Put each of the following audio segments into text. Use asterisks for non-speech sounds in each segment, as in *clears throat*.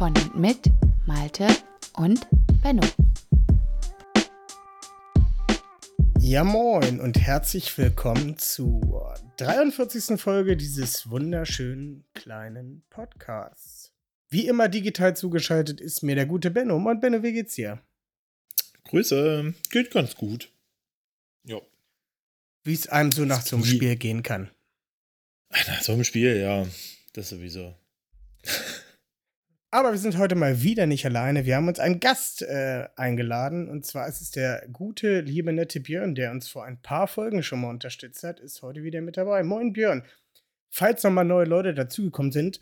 Von und mit Malte und Benno. Ja, moin und herzlich willkommen zur 43. Folge dieses wunderschönen kleinen Podcasts. Wie immer digital zugeschaltet ist mir der gute Benno. Und Benno, wie geht's dir? Grüße, geht ganz gut. Ja. Wie es einem so nach so einem Spiel gehen kann. Nach so einem Spiel, ja, das sowieso. Aber wir sind heute mal wieder nicht alleine. Wir haben uns einen Gast äh, eingeladen. Und zwar ist es der gute, liebe, nette Björn, der uns vor ein paar Folgen schon mal unterstützt hat, ist heute wieder mit dabei. Moin Björn. Falls noch mal neue Leute dazugekommen sind,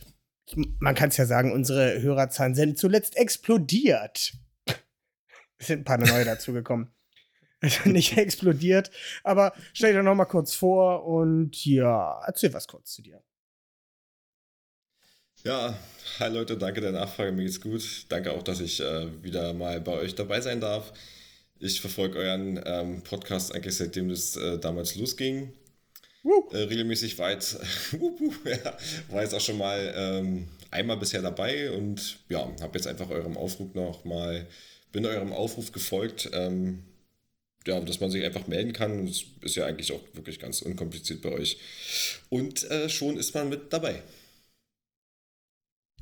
man kann es ja sagen, unsere Hörerzahlen sind zuletzt explodiert. *laughs* Es sind ein paar neue dazugekommen. *laughs* Also nicht explodiert, aber stell dir noch mal kurz vor und ja, erzähl was kurz zu dir. Ja, hi Leute, danke der Nachfrage, mir geht's gut. Danke auch, dass ich äh, wieder mal bei euch dabei sein darf. Ich verfolge euren ähm, Podcast eigentlich seitdem das äh, damals losging. Äh, regelmäßig weit, *laughs* *laughs* ja, war jetzt auch schon mal ähm, einmal bisher dabei und ja, habe jetzt einfach eurem Aufruf noch mal, bin eurem Aufruf gefolgt, ähm, ja, dass man sich einfach melden kann. Das ist ja eigentlich auch wirklich ganz unkompliziert bei euch. Und äh, schon ist man mit dabei.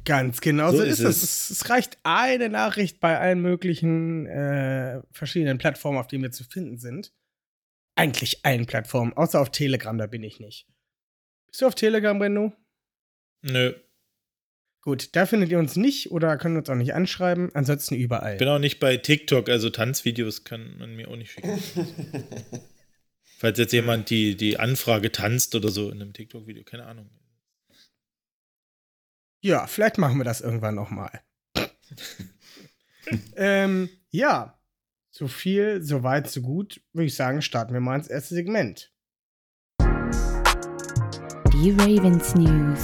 Ganz genau so, so ist, es. es. es. reicht eine Nachricht bei allen möglichen äh, verschiedenen Plattformen, auf denen wir zu finden sind. Eigentlich allen Plattformen, außer auf Telegram, da bin ich nicht. Bist du auf Telegram, Brendo? Nö. Gut, da findet ihr uns nicht oder können uns auch nicht anschreiben, ansonsten überall. Ich bin auch nicht bei TikTok, also Tanzvideos kann man mir auch nicht schicken. *laughs* Falls jetzt jemand die, die Anfrage tanzt oder so in einem TikTok-Video, keine Ahnung. Ja, vielleicht machen wir das irgendwann nochmal. ähm, ja, so viel, so weit, so gut, würde ich sagen, starten wir mal ins erste Segment. Die Ravens News.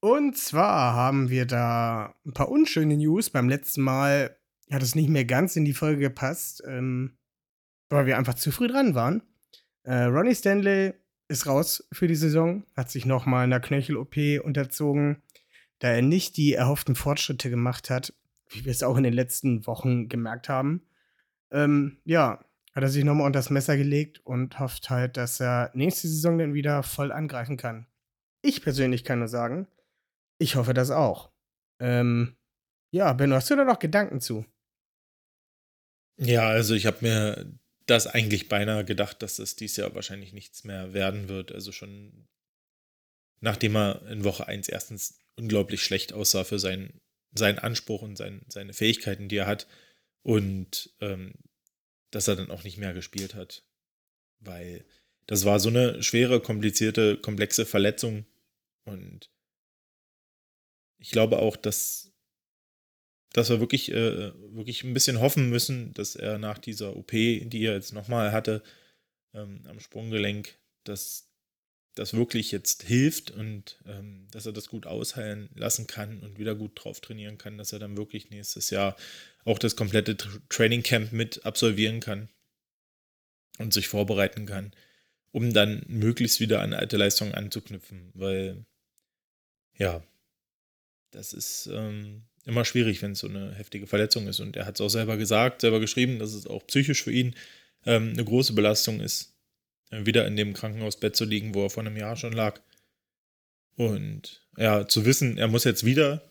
Und zwar haben wir da ein paar unschöne News. Beim letzten Mal hat es nicht mehr ganz in die Folge gepasst, ähm, weil wir einfach zu früh dran waren. Äh, Ronnie Stanley ist raus für die Saison, hat sich nochmal einer Knöchel-OP unterzogen, da er nicht die erhofften Fortschritte gemacht hat, wie wir es auch in den letzten Wochen gemerkt haben. Ähm, ja, hat er sich nochmal unter das Messer gelegt und hofft halt, dass er nächste Saison dann wieder voll angreifen kann. Ich persönlich kann nur sagen, ich hoffe das auch. Ähm, ja, Benno, hast du da noch Gedanken zu? Ja, also ich habe mir das eigentlich beinahe gedacht, dass das dieses Jahr wahrscheinlich nichts mehr werden wird. Also schon nachdem er in Woche 1 erstens unglaublich schlecht aussah für seinen, seinen Anspruch und sein, seine Fähigkeiten, die er hat. Und ähm, dass er dann auch nicht mehr gespielt hat. Weil das war so eine schwere, komplizierte, komplexe Verletzung. Und ich glaube auch, dass dass wir wirklich, äh, wirklich ein bisschen hoffen müssen, dass er nach dieser OP, die er jetzt nochmal hatte, ähm, am Sprunggelenk, dass das wirklich jetzt hilft und ähm, dass er das gut ausheilen lassen kann und wieder gut drauf trainieren kann, dass er dann wirklich nächstes Jahr auch das komplette Training Camp mit absolvieren kann und sich vorbereiten kann, um dann möglichst wieder an alte Leistungen anzuknüpfen, weil ja, das ist ähm, immer schwierig, wenn es so eine heftige Verletzung ist. Und er hat es auch selber gesagt, selber geschrieben, dass es auch psychisch für ihn ähm, eine große Belastung ist, äh, wieder in dem Krankenhausbett zu liegen, wo er vor einem Jahr schon lag. Und ja, zu wissen, er muss jetzt wieder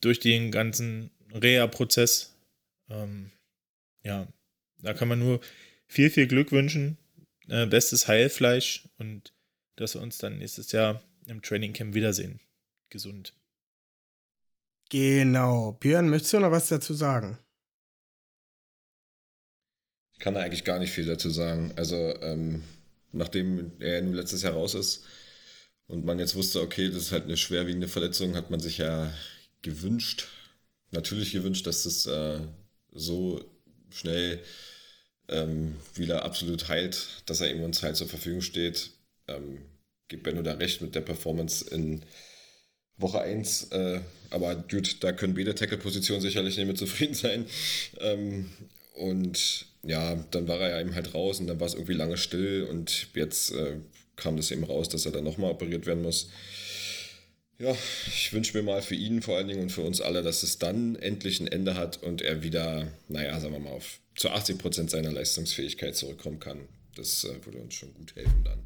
durch den ganzen Reha-Prozess, ähm, ja, da kann man nur viel, viel Glück wünschen, äh, bestes Heilfleisch und dass wir uns dann nächstes Jahr im Training Camp wiedersehen. Gesund. Genau. Björn, möchtest du noch was dazu sagen? Ich kann da eigentlich gar nicht viel dazu sagen. Also, ähm, nachdem er nun letztes Jahr raus ist und man jetzt wusste, okay, das ist halt eine schwerwiegende Verletzung, hat man sich ja gewünscht, natürlich gewünscht, dass es äh, so schnell ähm, wieder absolut heilt, dass er eben uns halt zur Verfügung steht. Ähm, gibt Benno da recht mit der Performance in Woche 1. Äh, aber gut, da können beide Tackle-Positionen sicherlich nicht mit zufrieden *laughs* sein. Ähm, und ja, dann war er ja eben halt raus und dann war es irgendwie lange still und jetzt äh, kam das eben raus, dass er dann nochmal operiert werden muss. Ja, ich wünsche mir mal für ihn vor allen Dingen und für uns alle, dass es dann endlich ein Ende hat und er wieder, naja, sagen wir mal, auf zu 80 Prozent seiner Leistungsfähigkeit zurückkommen kann. Das äh, würde uns schon gut helfen dann.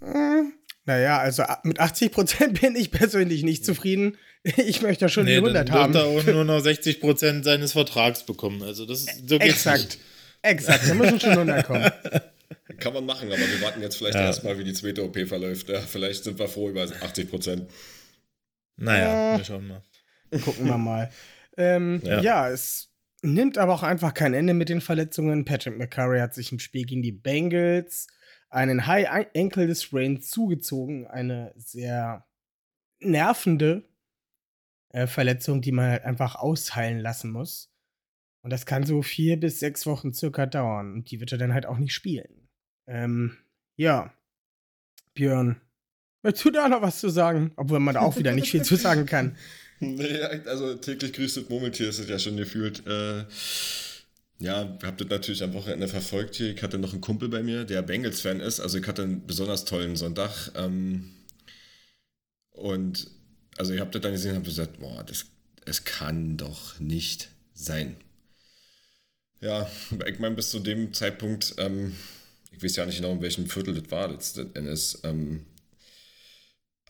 Hm, naja, also mit 80 Prozent *laughs* bin ich persönlich nicht zufrieden. Ich möchte schon nee, die 100 dann haben. Dann wird er auch nur noch 60 Prozent seines Vertrags bekommen. Also das so geht's Exakt. Nicht. Exakt, da müssen schon 100 kommen. *laughs* Kann man machen, aber wir warten jetzt vielleicht ja. erstmal, wie die zweite OP verläuft. Ja, vielleicht sind wir froh über 80 Prozent. Naja, äh, wir schauen mal. Gucken wir mal. *laughs* Ähm, ja. ja, es nimmt aber auch einfach kein Ende mit den Verletzungen. Patrick McCurry hat sich im Spiel gegen die Bengals einen High Ankle Sprain zugezogen. Eine sehr nervende äh, Verletzung, die man halt einfach ausheilen lassen muss. Und das kann so vier bis sechs Wochen circa dauern. Und die wird er dann halt auch nicht spielen. Ähm, ja. Björn, möchtest du da noch was zu sagen? Obwohl man da auch wieder nicht viel zu sagen kann. *laughs* Nee, also täglich grüßt das Murmeltier ist es ja schon gefühlt. Äh, ja, habt das natürlich am Wochenende verfolgt hier. Ich hatte noch einen Kumpel bei mir, der Bengals-Fan ist. Also ich hatte einen besonders tollen Sonntag. Ähm, und also ihr habt das dann gesehen und habt gesagt, boah, das, es kann doch nicht sein. Ja, *laughs* ich meine, bis zu dem Zeitpunkt, ähm, ich weiß ja nicht genau, in welchem Viertel das war letzten Endes. Ähm,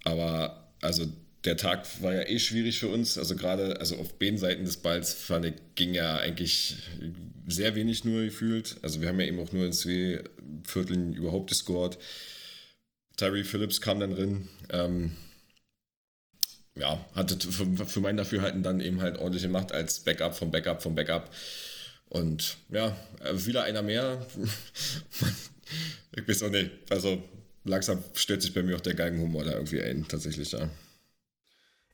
aber also der Tag war ja eh schwierig für uns. Also gerade also auf beiden Seiten des Balls fand ich, ging ja eigentlich sehr wenig nur gefühlt. Also wir haben ja eben auch nur in zwei Vierteln überhaupt gescored. Tyree Phillips kam dann drin. Ähm, ja, hatte für, für mein Dafürhalten dann eben halt ordentlich gemacht als Backup vom Backup vom Backup. Und ja, wieder einer mehr. *laughs* ich weiß auch nicht. Also langsam stellt sich bei mir auch der Geigenhumor da irgendwie ein, tatsächlich, ja.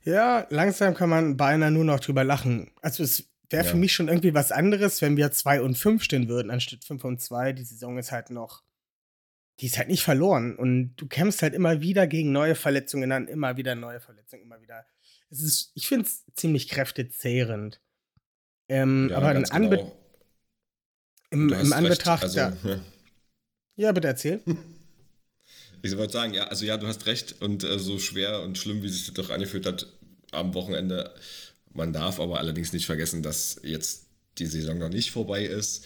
Ja, langsam kann man beinahe nur noch drüber lachen. Also es wäre ja. für mich schon irgendwie was anderes, wenn wir 2 und 5 stehen würden, anstatt 5 und 2. Die Saison ist halt noch, die ist halt nicht verloren. Und du kämpfst halt immer wieder gegen neue Verletzungen an, immer wieder neue Verletzungen, immer wieder. Es ist, ich finde es ziemlich kräftezehrend. Ähm, ja, aber in Anbe genau. im, im Anbetracht. Also, ja. ja, bitte erzähl. *laughs* Ich wollte sagen, ja, also ja, du hast recht und äh, so schwer und schlimm, wie sich das doch angefühlt hat am Wochenende. Man darf aber allerdings nicht vergessen, dass jetzt die Saison noch nicht vorbei ist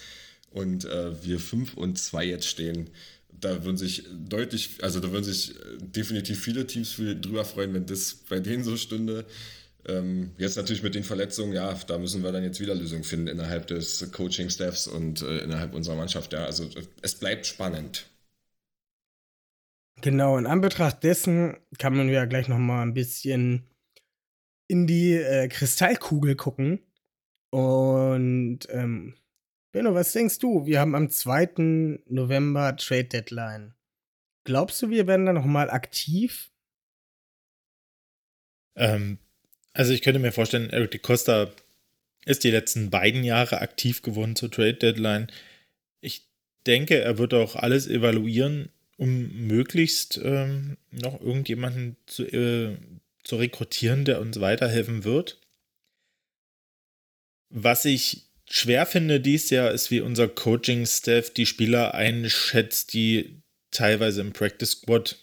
und äh, wir 5 und 2 jetzt stehen. Da würden sich deutlich, also da würden sich äh, definitiv viele Teams viel drüber freuen, wenn das bei denen so stünde. Ähm, jetzt natürlich mit den Verletzungen, ja, da müssen wir dann jetzt wieder Lösungen finden innerhalb des Coaching-Staffs und äh, innerhalb unserer Mannschaft. Ja, also es bleibt spannend. Genau, in Anbetracht dessen kann man ja gleich noch mal ein bisschen in die äh, Kristallkugel gucken. Und ähm, Benno, was denkst du? Wir haben am 2. November Trade Deadline. Glaubst du, wir werden da noch mal aktiv? Ähm, also ich könnte mir vorstellen, Eric DeCosta ist die letzten beiden Jahre aktiv geworden zur Trade Deadline. Ich denke, er wird auch alles evaluieren, um möglichst ähm, noch irgendjemanden zu, äh, zu rekrutieren, der uns weiterhelfen wird. Was ich schwer finde dies Jahr, ist, wie unser Coaching-Staff die Spieler einschätzt, die teilweise im Practice Squad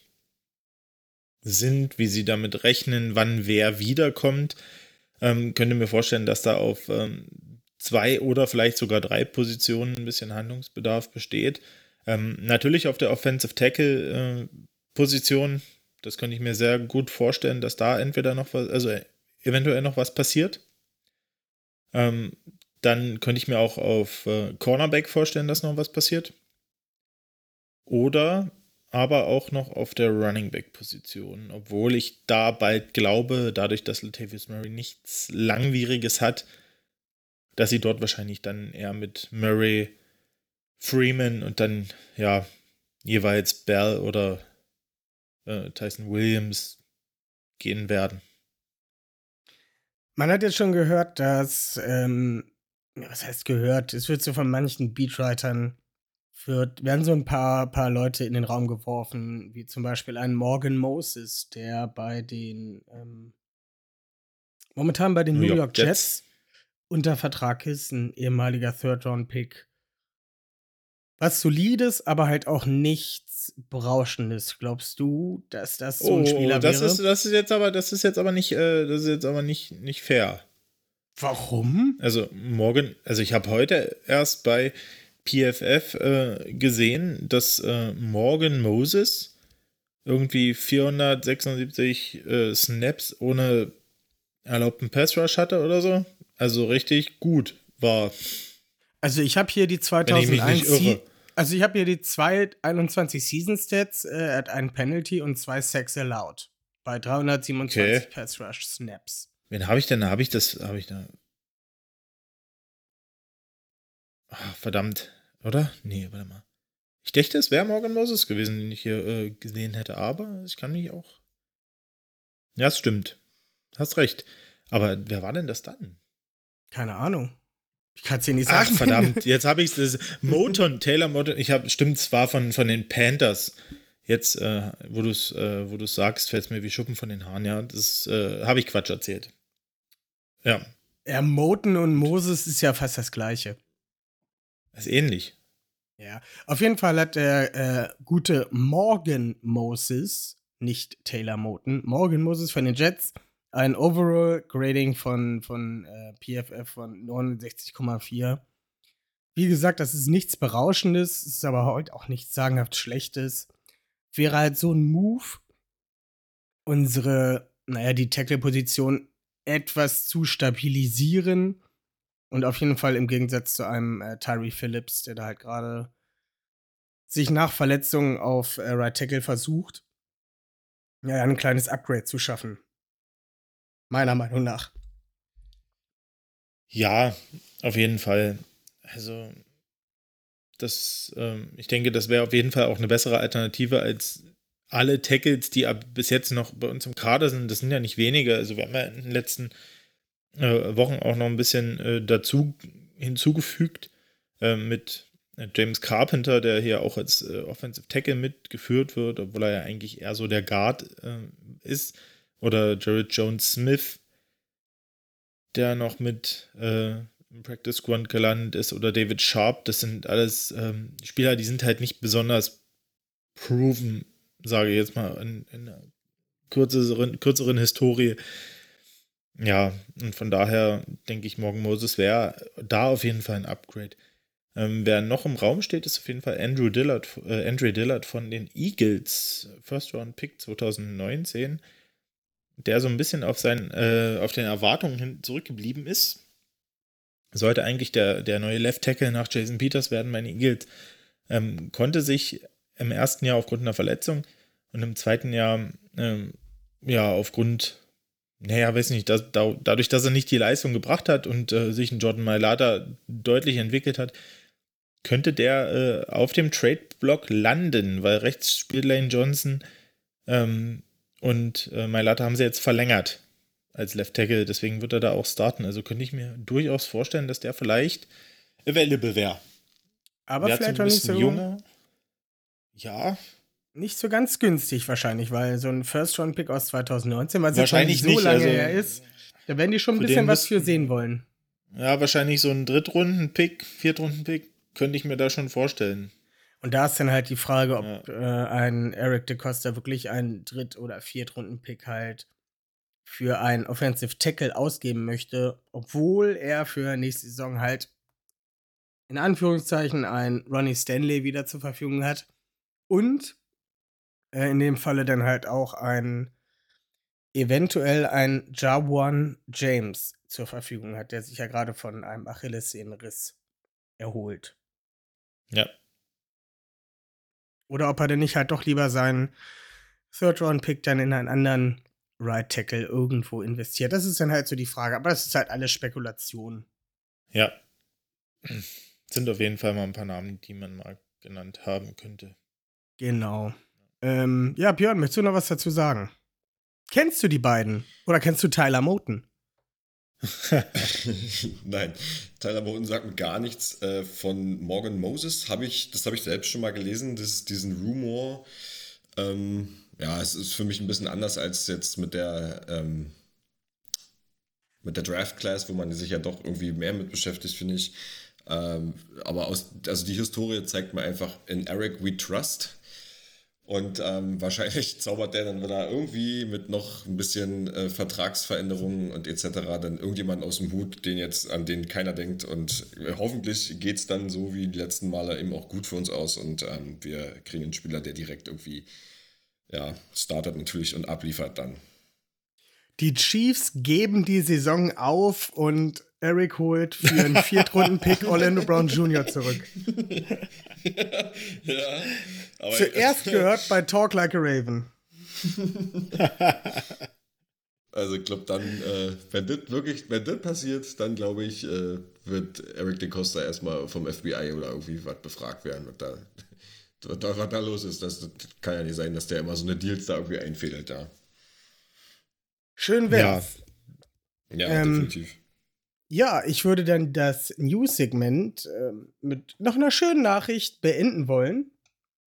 sind, wie sie damit rechnen, wann wer wiederkommt. Ähm, könnte mir vorstellen, dass da auf ähm, zwei oder vielleicht sogar drei Positionen ein bisschen Handlungsbedarf besteht. Ähm, natürlich auf der Offensive Tackle äh, Position, das könnte ich mir sehr gut vorstellen, dass da entweder noch was, also eventuell noch was passiert. Ähm, dann könnte ich mir auch auf äh, Cornerback vorstellen, dass noch was passiert. Oder aber auch noch auf der Running Back Position, obwohl ich da bald glaube, dadurch, dass Latavius Murray nichts Langwieriges hat, dass sie dort wahrscheinlich dann eher mit Murray Freeman und dann, ja, jeweils Bell oder äh, Tyson Williams gehen werden. Man hat jetzt schon gehört, dass, ähm, was heißt gehört? Es wird so von manchen Beatwritern, wird, werden so ein paar, paar Leute in den Raum geworfen, wie zum Beispiel ein Morgan Moses, der bei den, ähm, momentan bei den New, York, York Jets. Jets unter Vertrag ist, ein ehemaliger Third-Round-Pick. Was solides, aber halt auch nichts Berauschendes. Glaubst du, dass das so ein oh, Spieler das wäre? Ist, das ist jetzt aber, das ist jetzt aber nicht, äh, das ist jetzt aber nicht, nicht fair. Warum? Also morgen, also ich habe heute erst bei PFF äh, gesehen, dass äh, Morgan Moses irgendwie 476 äh, Snaps ohne erlaubten Pass Rush hatte oder so. Also richtig gut war. Also ich habe hier die 2001 also ich habe hier die 221 Season Stats, äh, er hat einen Penalty und zwei Sacks allowed bei 327 okay. Pass Rush Snaps. Wen habe ich denn? Habe ich das habe ich da Ach, verdammt, oder? Nee, warte mal. Ich dachte, es wäre Morgan Moses gewesen, den ich hier äh, gesehen hätte, aber ich kann mich auch. Ja, es stimmt. Hast recht. Aber wer war denn das dann? Keine Ahnung. Ich kann es dir nicht sagen. Ach, verdammt, jetzt habe ich es. Moton, Taylor Moton, ich habe, stimmt, es war von, von den Panthers. Jetzt, äh, wo du es äh, wo sagst, fällt es mir wie Schuppen von den Haaren, ja. Das äh, habe ich Quatsch erzählt. Ja. Ja, Moton und Moses ist ja fast das Gleiche. Das ist ähnlich. Ja, auf jeden Fall hat der äh, gute Morgan Moses, nicht Taylor Moton, Morgan Moses von den Jets, ein Overall Grading von, von äh, PFF von 69,4. Wie gesagt, das ist nichts Berauschendes, ist aber heute auch nichts sagenhaft Schlechtes. Wäre halt so ein Move, unsere, naja, die Tackle-Position etwas zu stabilisieren. Und auf jeden Fall im Gegensatz zu einem äh, Tyree Phillips, der da halt gerade sich nach Verletzungen auf äh, Right Tackle versucht, ja, ein kleines Upgrade zu schaffen. Meiner Meinung nach. Ja, auf jeden Fall. Also, das, ähm, ich denke, das wäre auf jeden Fall auch eine bessere Alternative als alle Tackles, die bis jetzt noch bei uns im Kader sind. Das sind ja nicht wenige. Also, wir haben ja in den letzten äh, Wochen auch noch ein bisschen äh, dazu hinzugefügt äh, mit James Carpenter, der hier auch als äh, Offensive Tackle mitgeführt wird, obwohl er ja eigentlich eher so der Guard äh, ist oder Jared Jones Smith, der noch mit äh, im Practice Squad gelandet ist, oder David Sharp. Das sind alles ähm, Spieler, die sind halt nicht besonders proven, sage ich jetzt mal, in, in einer kürzeren, kürzeren Historie. Ja, und von daher denke ich, Morgan Moses wäre da auf jeden Fall ein Upgrade. Ähm, wer noch im Raum steht, ist auf jeden Fall Andrew Dillard, äh, Andrew Dillard von den Eagles, First Round Pick 2019 der so ein bisschen auf, sein, äh, auf den Erwartungen hin zurückgeblieben ist. Sollte eigentlich der, der neue Left Tackle nach Jason Peters werden bei den Eagles. Ähm, konnte sich im ersten Jahr aufgrund einer Verletzung und im zweiten Jahr ähm, ja aufgrund, naja, weiß nicht, dass, da, dadurch, dass er nicht die Leistung gebracht hat und äh, sich ein Jordan Mailata deutlich entwickelt hat, könnte der äh, auf dem Trade-Block landen, weil rechts spielt Lane Johnson ähm, und äh, Mailata haben sie jetzt verlängert als Left Tackle, deswegen wird er da auch starten. Also könnte ich mir durchaus vorstellen, dass der vielleicht available wäre. Aber Wär vielleicht auch nicht so junger. Ja. Nicht so ganz günstig wahrscheinlich, weil so ein First-Round-Pick aus 2019, weil es wahrscheinlich so nicht, lange also, her ist, da werden die schon ein bisschen was für sehen wollen. Ja, wahrscheinlich so ein Drittrunden-Pick, Viertrunden-Pick könnte ich mir da schon vorstellen. Und da ist dann halt die Frage, ob ja. äh, ein Eric DeCosta wirklich einen Dritt- oder Viertrunden-Pick halt für einen Offensive Tackle ausgeben möchte, obwohl er für nächste Saison halt in Anführungszeichen ein Ronnie Stanley wieder zur Verfügung hat und äh, in dem Falle dann halt auch ein eventuell ein Jawan James zur Verfügung hat, der sich ja gerade von einem Achillessehnenriss erholt. Ja, oder ob er denn nicht halt doch lieber seinen Third-Round-Pick dann in einen anderen Right Tackle irgendwo investiert. Das ist dann halt so die Frage. Aber das ist halt alles Spekulation. Ja. Sind auf jeden Fall mal ein paar Namen, die man mal genannt haben könnte. Genau. Ähm, ja, Björn, möchtest du noch was dazu sagen? Kennst du die beiden? Oder kennst du Tyler Moten? *laughs* Nein, Tyler Moten sagt mir gar nichts. Äh, von Morgan Moses habe ich, das habe ich selbst schon mal gelesen, das, diesen Rumor. Ähm, ja, es ist für mich ein bisschen anders als jetzt mit der ähm, mit der Draft Class, wo man sich ja doch irgendwie mehr mit beschäftigt, finde ich. Ähm, aber aus, also die Historie zeigt mir einfach in Eric We Trust. Und ähm, *laughs* wahrscheinlich zaubert der dann wieder irgendwie mit noch ein bisschen äh, Vertragsveränderungen und etc. dann irgendjemand aus dem Hut, den jetzt, an den keiner denkt. Und äh, hoffentlich geht es dann so wie die letzten Male eben auch gut für uns aus und ähm, wir kriegen einen Spieler, der direkt irgendwie ja, startet natürlich und abliefert dann. Die Chiefs geben die Saison auf und Eric holt für einen Viertrunden-Pick *laughs* Orlando Brown Jr. zurück. ja, Zuerst *laughs* gehört bei Talk Like a Raven. *laughs* Also ich glaube dann, äh, wenn das wirklich, wenn das passiert, dann glaube ich, äh, wird Eric DeCosta erstmal vom FBI oder irgendwie was befragt werden, was da, was da, was da los ist. Das, das, kann ja nicht sein, dass der immer so eine Deals da irgendwie einfädelt da. Schön wär's. Ja, ja Ähm, definitiv. Ja, ich würde dann das News-Segment äh, mit noch einer schönen Nachricht beenden wollen.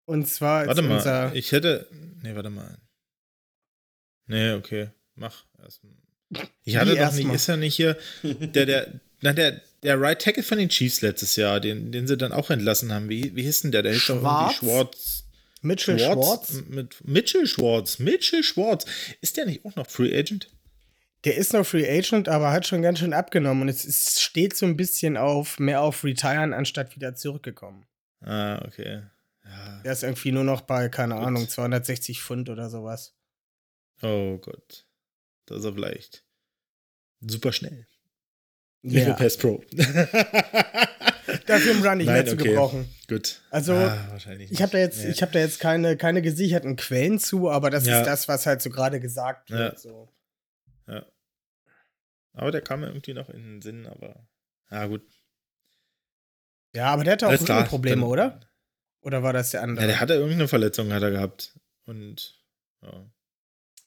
Und zwar Warte mal, unser. ich hätte. Nee, warte mal. Nee, okay. Mach erstmal. Ich hatte Wie doch nicht, mal? ist ja nicht hier der, der, na, der, der Right Tackle von den Chiefs letztes Jahr, den, den sie dann auch entlassen haben. Wie, wie hieß denn der? Der hieß doch irgendwie Schwarz? Schwarz. Mitchell Schwartz. M- Mit Mitchell Schwartz. Mitchell Schwartz. Ist der nicht auch noch Free Agent? Der ist noch Free Agent, aber hat schon ganz schön abgenommen. Und es ist, steht so ein bisschen auf mehr auf Retiren, anstatt wieder zurückgekommen. Ah, okay. Ja. Der ist irgendwie nur noch bei, keine Gut. Ahnung, 260 Pfund oder sowas. Oh Gott. Das ist aber leicht. Super schnell. Ja. Pass Pro. *laughs* Dafür im Run nicht Nein, mehr zu okay. gebrauchen. Gut. Also, Ah, wahrscheinlich Ich habe da jetzt, Nee. ich habe da jetzt keine, keine gesicherten Quellen zu, aber das Ja. ist das, was halt so gerade gesagt wird. Ja. So. Aber der kam mir irgendwie noch in den Sinn, aber. Ja, gut. Ja, aber der hatte auch Alles klar, Probleme, dann- oder? Oder war das der andere? Ja, der hatte irgendeine Verletzung, hat er gehabt. Und. Ja.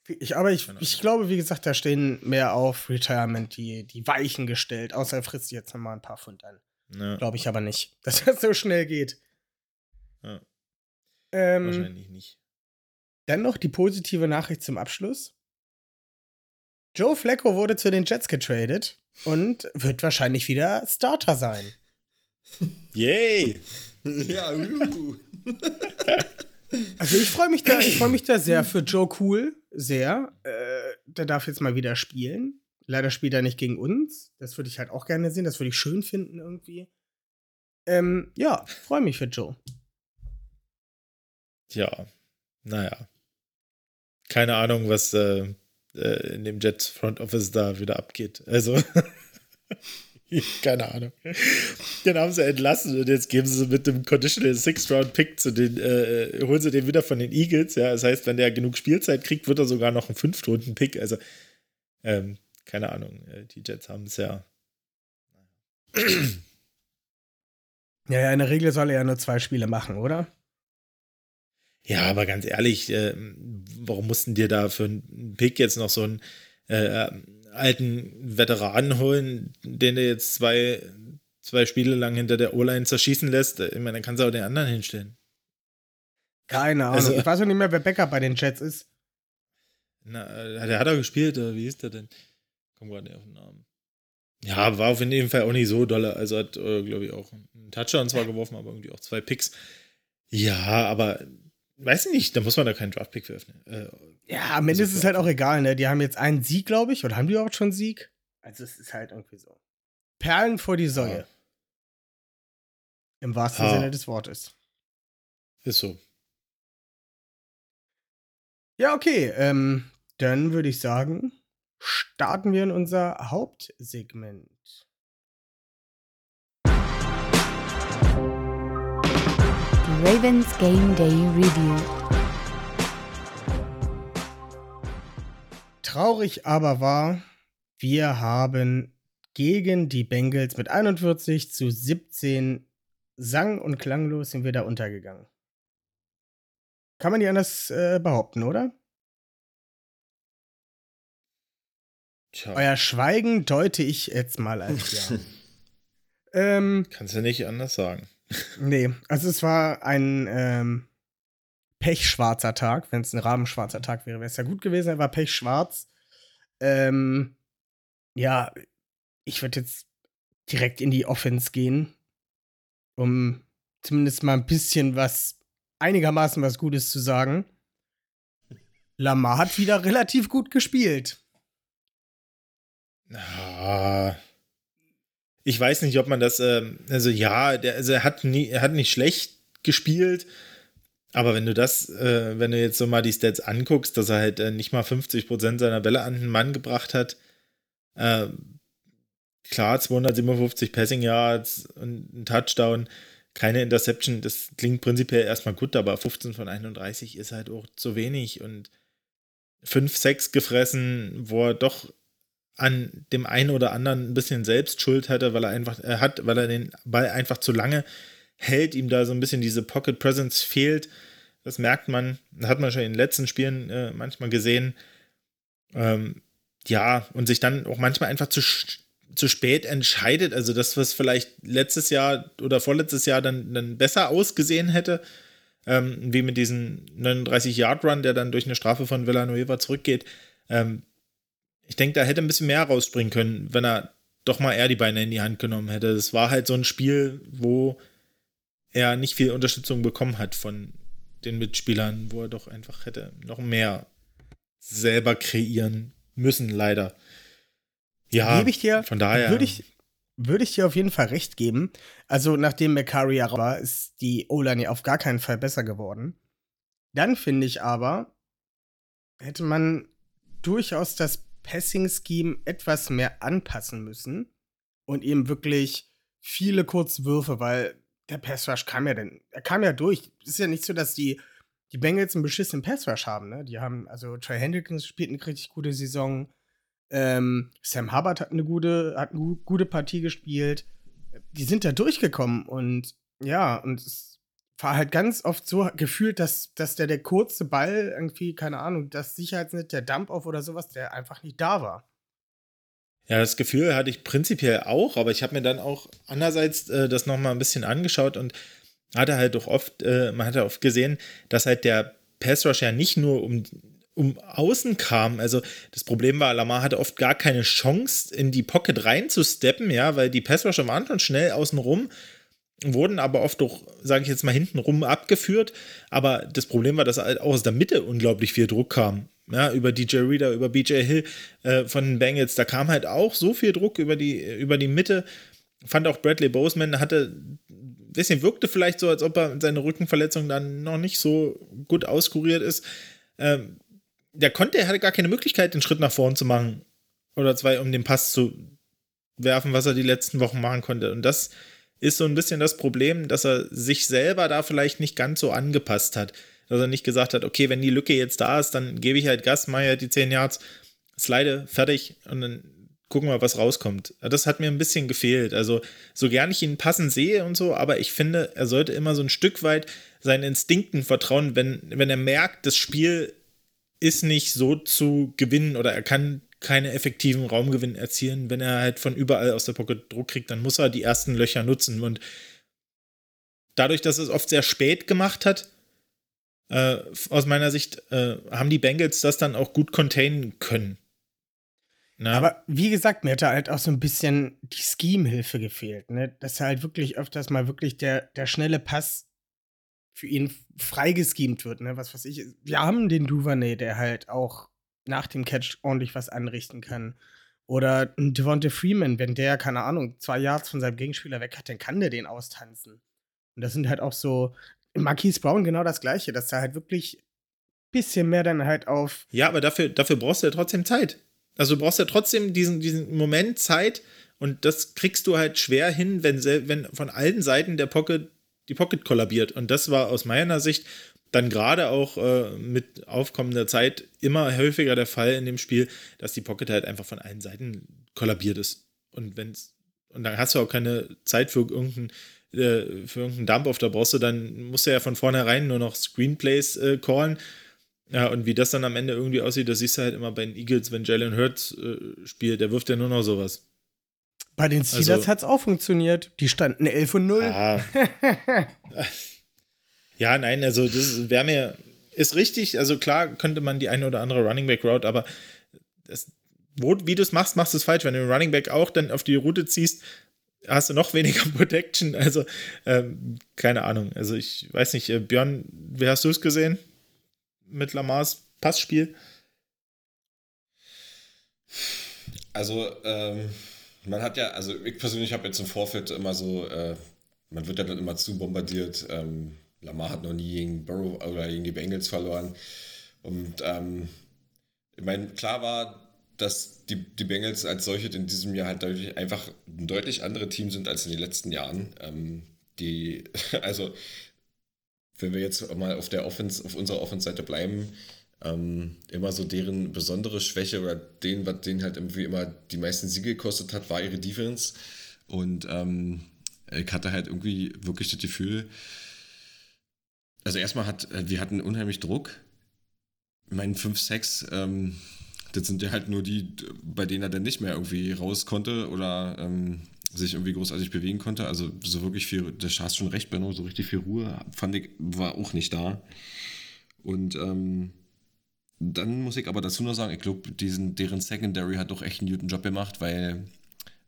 ich, aber ich, ich glaube, wie gesagt, da stehen mehr auf Retirement die, die Weichen gestellt, außer er frisst jetzt noch mal ein paar Pfund an. ja Glaube ich aber nicht, *laughs* dass das so schnell geht. Ja. Ähm, wahrscheinlich nicht. dann noch die positive Nachricht zum Abschluss. Joe Flacco wurde zu den Jets getradet und wird wahrscheinlich wieder Starter sein. Yay! Ja, uh. Also ich freue mich da, ich freue mich da sehr für Joe Cool, sehr. Äh, der darf jetzt mal wieder spielen. Leider spielt er nicht gegen uns. Das würde ich halt auch gerne sehen. Das würde ich schön finden irgendwie. Ähm, ja, freue mich für Joe. Tja, naja. Keine Ahnung, was äh, äh, in dem Jets Front Office da wieder abgeht. Also, *laughs* keine Ahnung. Den haben sie entlassen und jetzt geben sie mit dem Conditional Sixth Round Pick zu den, äh, holen sie den wieder von den Eagles. Ja, das heißt, wenn der genug Spielzeit kriegt, wird er sogar noch einen Fünftrunden Pick. Also, ähm, keine Ahnung. Äh, Die Jets haben es ja. Ja, ja, in der Regel soll er ja nur zwei Spiele machen, oder? Ja, aber ganz ehrlich, äh, warum mussten dir da für einen Pick jetzt noch so einen äh, alten Veteranen holen, den du jetzt zwei, zwei Spiele lang hinter der O-Line zerschießen lässt? Ich meine, dann kannst du auch den anderen hinstellen. Keine Ahnung. Also- ich weiß auch nicht mehr, wer Backup bei den Jets ist. Na, äh, der hat er gespielt, oder wie ist der denn? Komm gerade nicht auf den Namen. Ja, war auf jeden Fall auch nicht so dolle. Also hat, äh, glaube ich, auch einen Touchdown zwar geworfen, aber irgendwie auch zwei Picks. Ja, aber weiß ich nicht, da muss man da keinen Draft-Pick für öffnen. Äh, Ja, am Ende Also ist es halt auch egal, ne? Die haben jetzt einen Sieg, glaube ich. Oder haben die überhaupt schon einen Sieg? Also es ist halt irgendwie so. Perlen vor die Säue. Ja. Im wahrsten Ja. Sinne des Wortes. ist so. Ja, okay. Ähm, dann würde ich sagen, starten wir in unser Hauptsegment. Ravens Game Day Review. Traurig aber wahr, wir haben gegen die Bengals mit 41 zu 17 sang- und klanglos sind wir da untergegangen. Kann man nicht anders äh, behaupten, oder? Tja, Euer Schweigen deute ich jetzt mal als *laughs* ja. ähm, kannst du nicht anders sagen. Nee, also es war ein ähm, pechschwarzer Tag. Wenn es ein rabenschwarzer Tag wäre, wäre es ja gut gewesen. Er war pechschwarz. Ähm, ja, ich würde jetzt direkt in die Offense gehen, um zumindest mal ein bisschen was, einigermaßen was Gutes zu sagen. Lamar hat wieder relativ gut gespielt. Ah, ich weiß nicht, ob man das, ähm, also ja, der, also er hat, nie, er hat nicht schlecht gespielt, aber wenn du das, äh, wenn du jetzt so mal die Stats anguckst, dass er halt äh, nicht mal 50% seiner Bälle an den Mann gebracht hat, äh, klar, 257 Passing Yards und ein Touchdown, keine Interception, das klingt prinzipiell erstmal gut, aber 15 von 31 ist halt auch zu wenig und 5, 6 gefressen, wo er doch an dem einen oder anderen ein bisschen Selbstschuld hatte, weil er einfach er hat, weil er den Ball einfach zu lange hält, ihm da so ein bisschen diese Pocket Presence fehlt. Das merkt man, hat man schon in den letzten Spielen äh, manchmal gesehen. Ähm, ja, und sich dann auch manchmal einfach zu, zu spät entscheidet. Also das, was vielleicht letztes Jahr oder vorletztes Jahr dann, dann besser ausgesehen hätte, ähm, wie mit diesem 39-Yard-Run, der dann durch eine Strafe von Villanueva zurückgeht. Ähm, ich denke, da hätte ein bisschen mehr rausspringen können, wenn er doch mal eher die Beine in die Hand genommen hätte. Es war halt so ein Spiel, wo er nicht viel Unterstützung bekommen hat von den Mitspielern, wo er doch einfach hätte noch mehr selber kreieren müssen, leider. Ja, Gebe ich dir, von daher. Würde ich, würde ich dir auf jeden Fall recht geben. Also, nachdem ja war, ist die O-Line ja auf gar keinen Fall besser geworden. Dann finde ich aber, hätte man durchaus das Passing-Scheme etwas mehr anpassen müssen und eben wirklich viele Kurzwürfe, weil der Pass-Rush kam ja denn, er kam ja durch. Es ist ja nicht so, dass die, die Bengals einen beschissenen Pass-Rush haben, ne? Die haben, also Trey Hendrickens spielt eine richtig gute Saison. Ähm, Sam Hubbard hat eine gute, hat eine gute Partie gespielt. Die sind da durchgekommen und ja, und es war halt ganz oft so gefühlt, dass, dass der, der kurze Ball irgendwie, keine Ahnung, das Sicherheitsnetz, der Dump-Off oder sowas, der einfach nicht da war. Ja, das Gefühl hatte ich prinzipiell auch, aber ich habe mir dann auch andererseits äh, das nochmal ein bisschen angeschaut und hatte halt doch oft, äh, man hatte oft gesehen, dass halt der Pass Rush ja nicht nur um, um außen kam. Also das Problem war, Lamar hatte oft gar keine Chance, in die Pocket reinzusteppen, ja, weil die Pass Rusher waren schon schnell außen rum, wurden aber oft doch, sage ich jetzt mal, hinten rum abgeführt. Aber das Problem war, dass halt auch aus der Mitte unglaublich viel Druck kam ja, über DJ Reader, über BJ Hill äh, von den Bengals. Da kam halt auch so viel Druck über die, über die Mitte. Fand auch Bradley Boseman hatte, bisschen wirkte vielleicht so, als ob er seine Rückenverletzung dann noch nicht so gut auskuriert ist. Ähm, der konnte, er hatte gar keine Möglichkeit, den Schritt nach vorn zu machen. Oder zwei, um den Pass zu werfen, was er die letzten Wochen machen konnte. Und das ist so ein bisschen das Problem, dass er sich selber da vielleicht nicht ganz so angepasst hat dass er nicht gesagt hat, okay, wenn die Lücke jetzt da ist, dann gebe ich halt Gas, mache halt die 10 Yards, slide, fertig und dann gucken wir, was rauskommt. Das hat mir ein bisschen gefehlt. Also, so gern ich ihn passend sehe und so, aber ich finde, er sollte immer so ein Stück weit seinen Instinkten vertrauen, wenn, wenn er merkt, das Spiel ist nicht so zu gewinnen oder er kann keine effektiven Raumgewinn erzielen. Wenn er halt von überall aus der Pocket Druck kriegt, dann muss er die ersten Löcher nutzen. Und dadurch, dass es oft sehr spät gemacht hat, äh, aus meiner Sicht äh, haben die Bengals das dann auch gut containen können. Na? Aber wie gesagt, mir hat halt auch so ein bisschen die Scheme-Hilfe gefehlt, ne? Dass halt wirklich öfters mal wirklich der, der schnelle Pass für ihn freigeschemt wird, ne? Was weiß ich. Wir haben den Duvernay, der halt auch nach dem Catch ordentlich was anrichten kann. Oder ein Devonta Freeman, wenn der, keine Ahnung, zwei Yards von seinem Gegenspieler weg hat, dann kann der den austanzen. Und das sind halt auch so Marquise Brown genau das Gleiche, dass er halt wirklich ein bisschen mehr dann halt auf. Ja, aber dafür, dafür brauchst du ja trotzdem Zeit. Also du brauchst ja trotzdem diesen, diesen Moment Zeit und das kriegst du halt schwer hin, wenn, wenn von allen Seiten der Pocket, die Pocket kollabiert. Und das war aus meiner Sicht dann gerade auch äh, mit aufkommender Zeit immer häufiger der Fall in dem Spiel, dass die Pocket halt einfach von allen Seiten kollabiert ist. Und wenn's, und dann hast du auch keine Zeit für irgendeinen äh, für irgendeinen Dump auf, brauchst du dann, musst du ja von vornherein nur noch Screenplays äh, callen. Ja, und wie das dann am Ende irgendwie aussieht, das siehst du halt immer bei den Eagles, wenn Jalen Hurts äh, spielt, der wirft ja nur noch sowas. Bei den Steelers also, hat es auch funktioniert. Die standen 11 und 0. Ja, *laughs* ja nein, also das wäre mir, ist richtig. Also klar könnte man die eine oder andere Running Back Route, aber das, wo, wie du es machst, machst du es falsch. Wenn du den Running Back auch dann auf die Route ziehst, hast du noch *laughs* weniger Protection. Also, ähm, keine Ahnung. Also, ich weiß nicht, äh, Björn, wie hast du es gesehen? Mit Lamars Passspiel? Also, ähm, man hat ja, also ich persönlich habe jetzt im Vorfeld immer so, äh, man wird ja dann immer zu bombardiert. Ähm, Lamar hat noch nie gegen Burrow oder gegen die Bengals verloren. Und ähm, ich meine, klar war, dass die, die Bengals als solche in diesem Jahr halt deutlich, einfach ein deutlich anderes Team sind als in den letzten Jahren. Ähm, die, *laughs* also, wenn wir jetzt mal auf der Offense, auf unserer Offense-Seite bleiben, ähm, immer so deren besondere Schwäche oder denen, was denen halt irgendwie immer die meisten Siege gekostet hat, war ihre Defense. Und ähm, ich hatte halt irgendwie wirklich das Gefühl, also erstmal hat, wir hatten unheimlich Druck. Ich meine, 5, 6, ähm, das sind ja halt nur die, bei denen er dann nicht mehr irgendwie raus konnte oder ähm, sich irgendwie großartig bewegen konnte. Also so wirklich viel, da hast schon recht, Benno, so richtig viel Ruhe fand ich, war auch nicht da. Und ähm, dann muss ich aber dazu noch sagen, ich glaube, deren Secondary hat doch echt einen guten Job gemacht, weil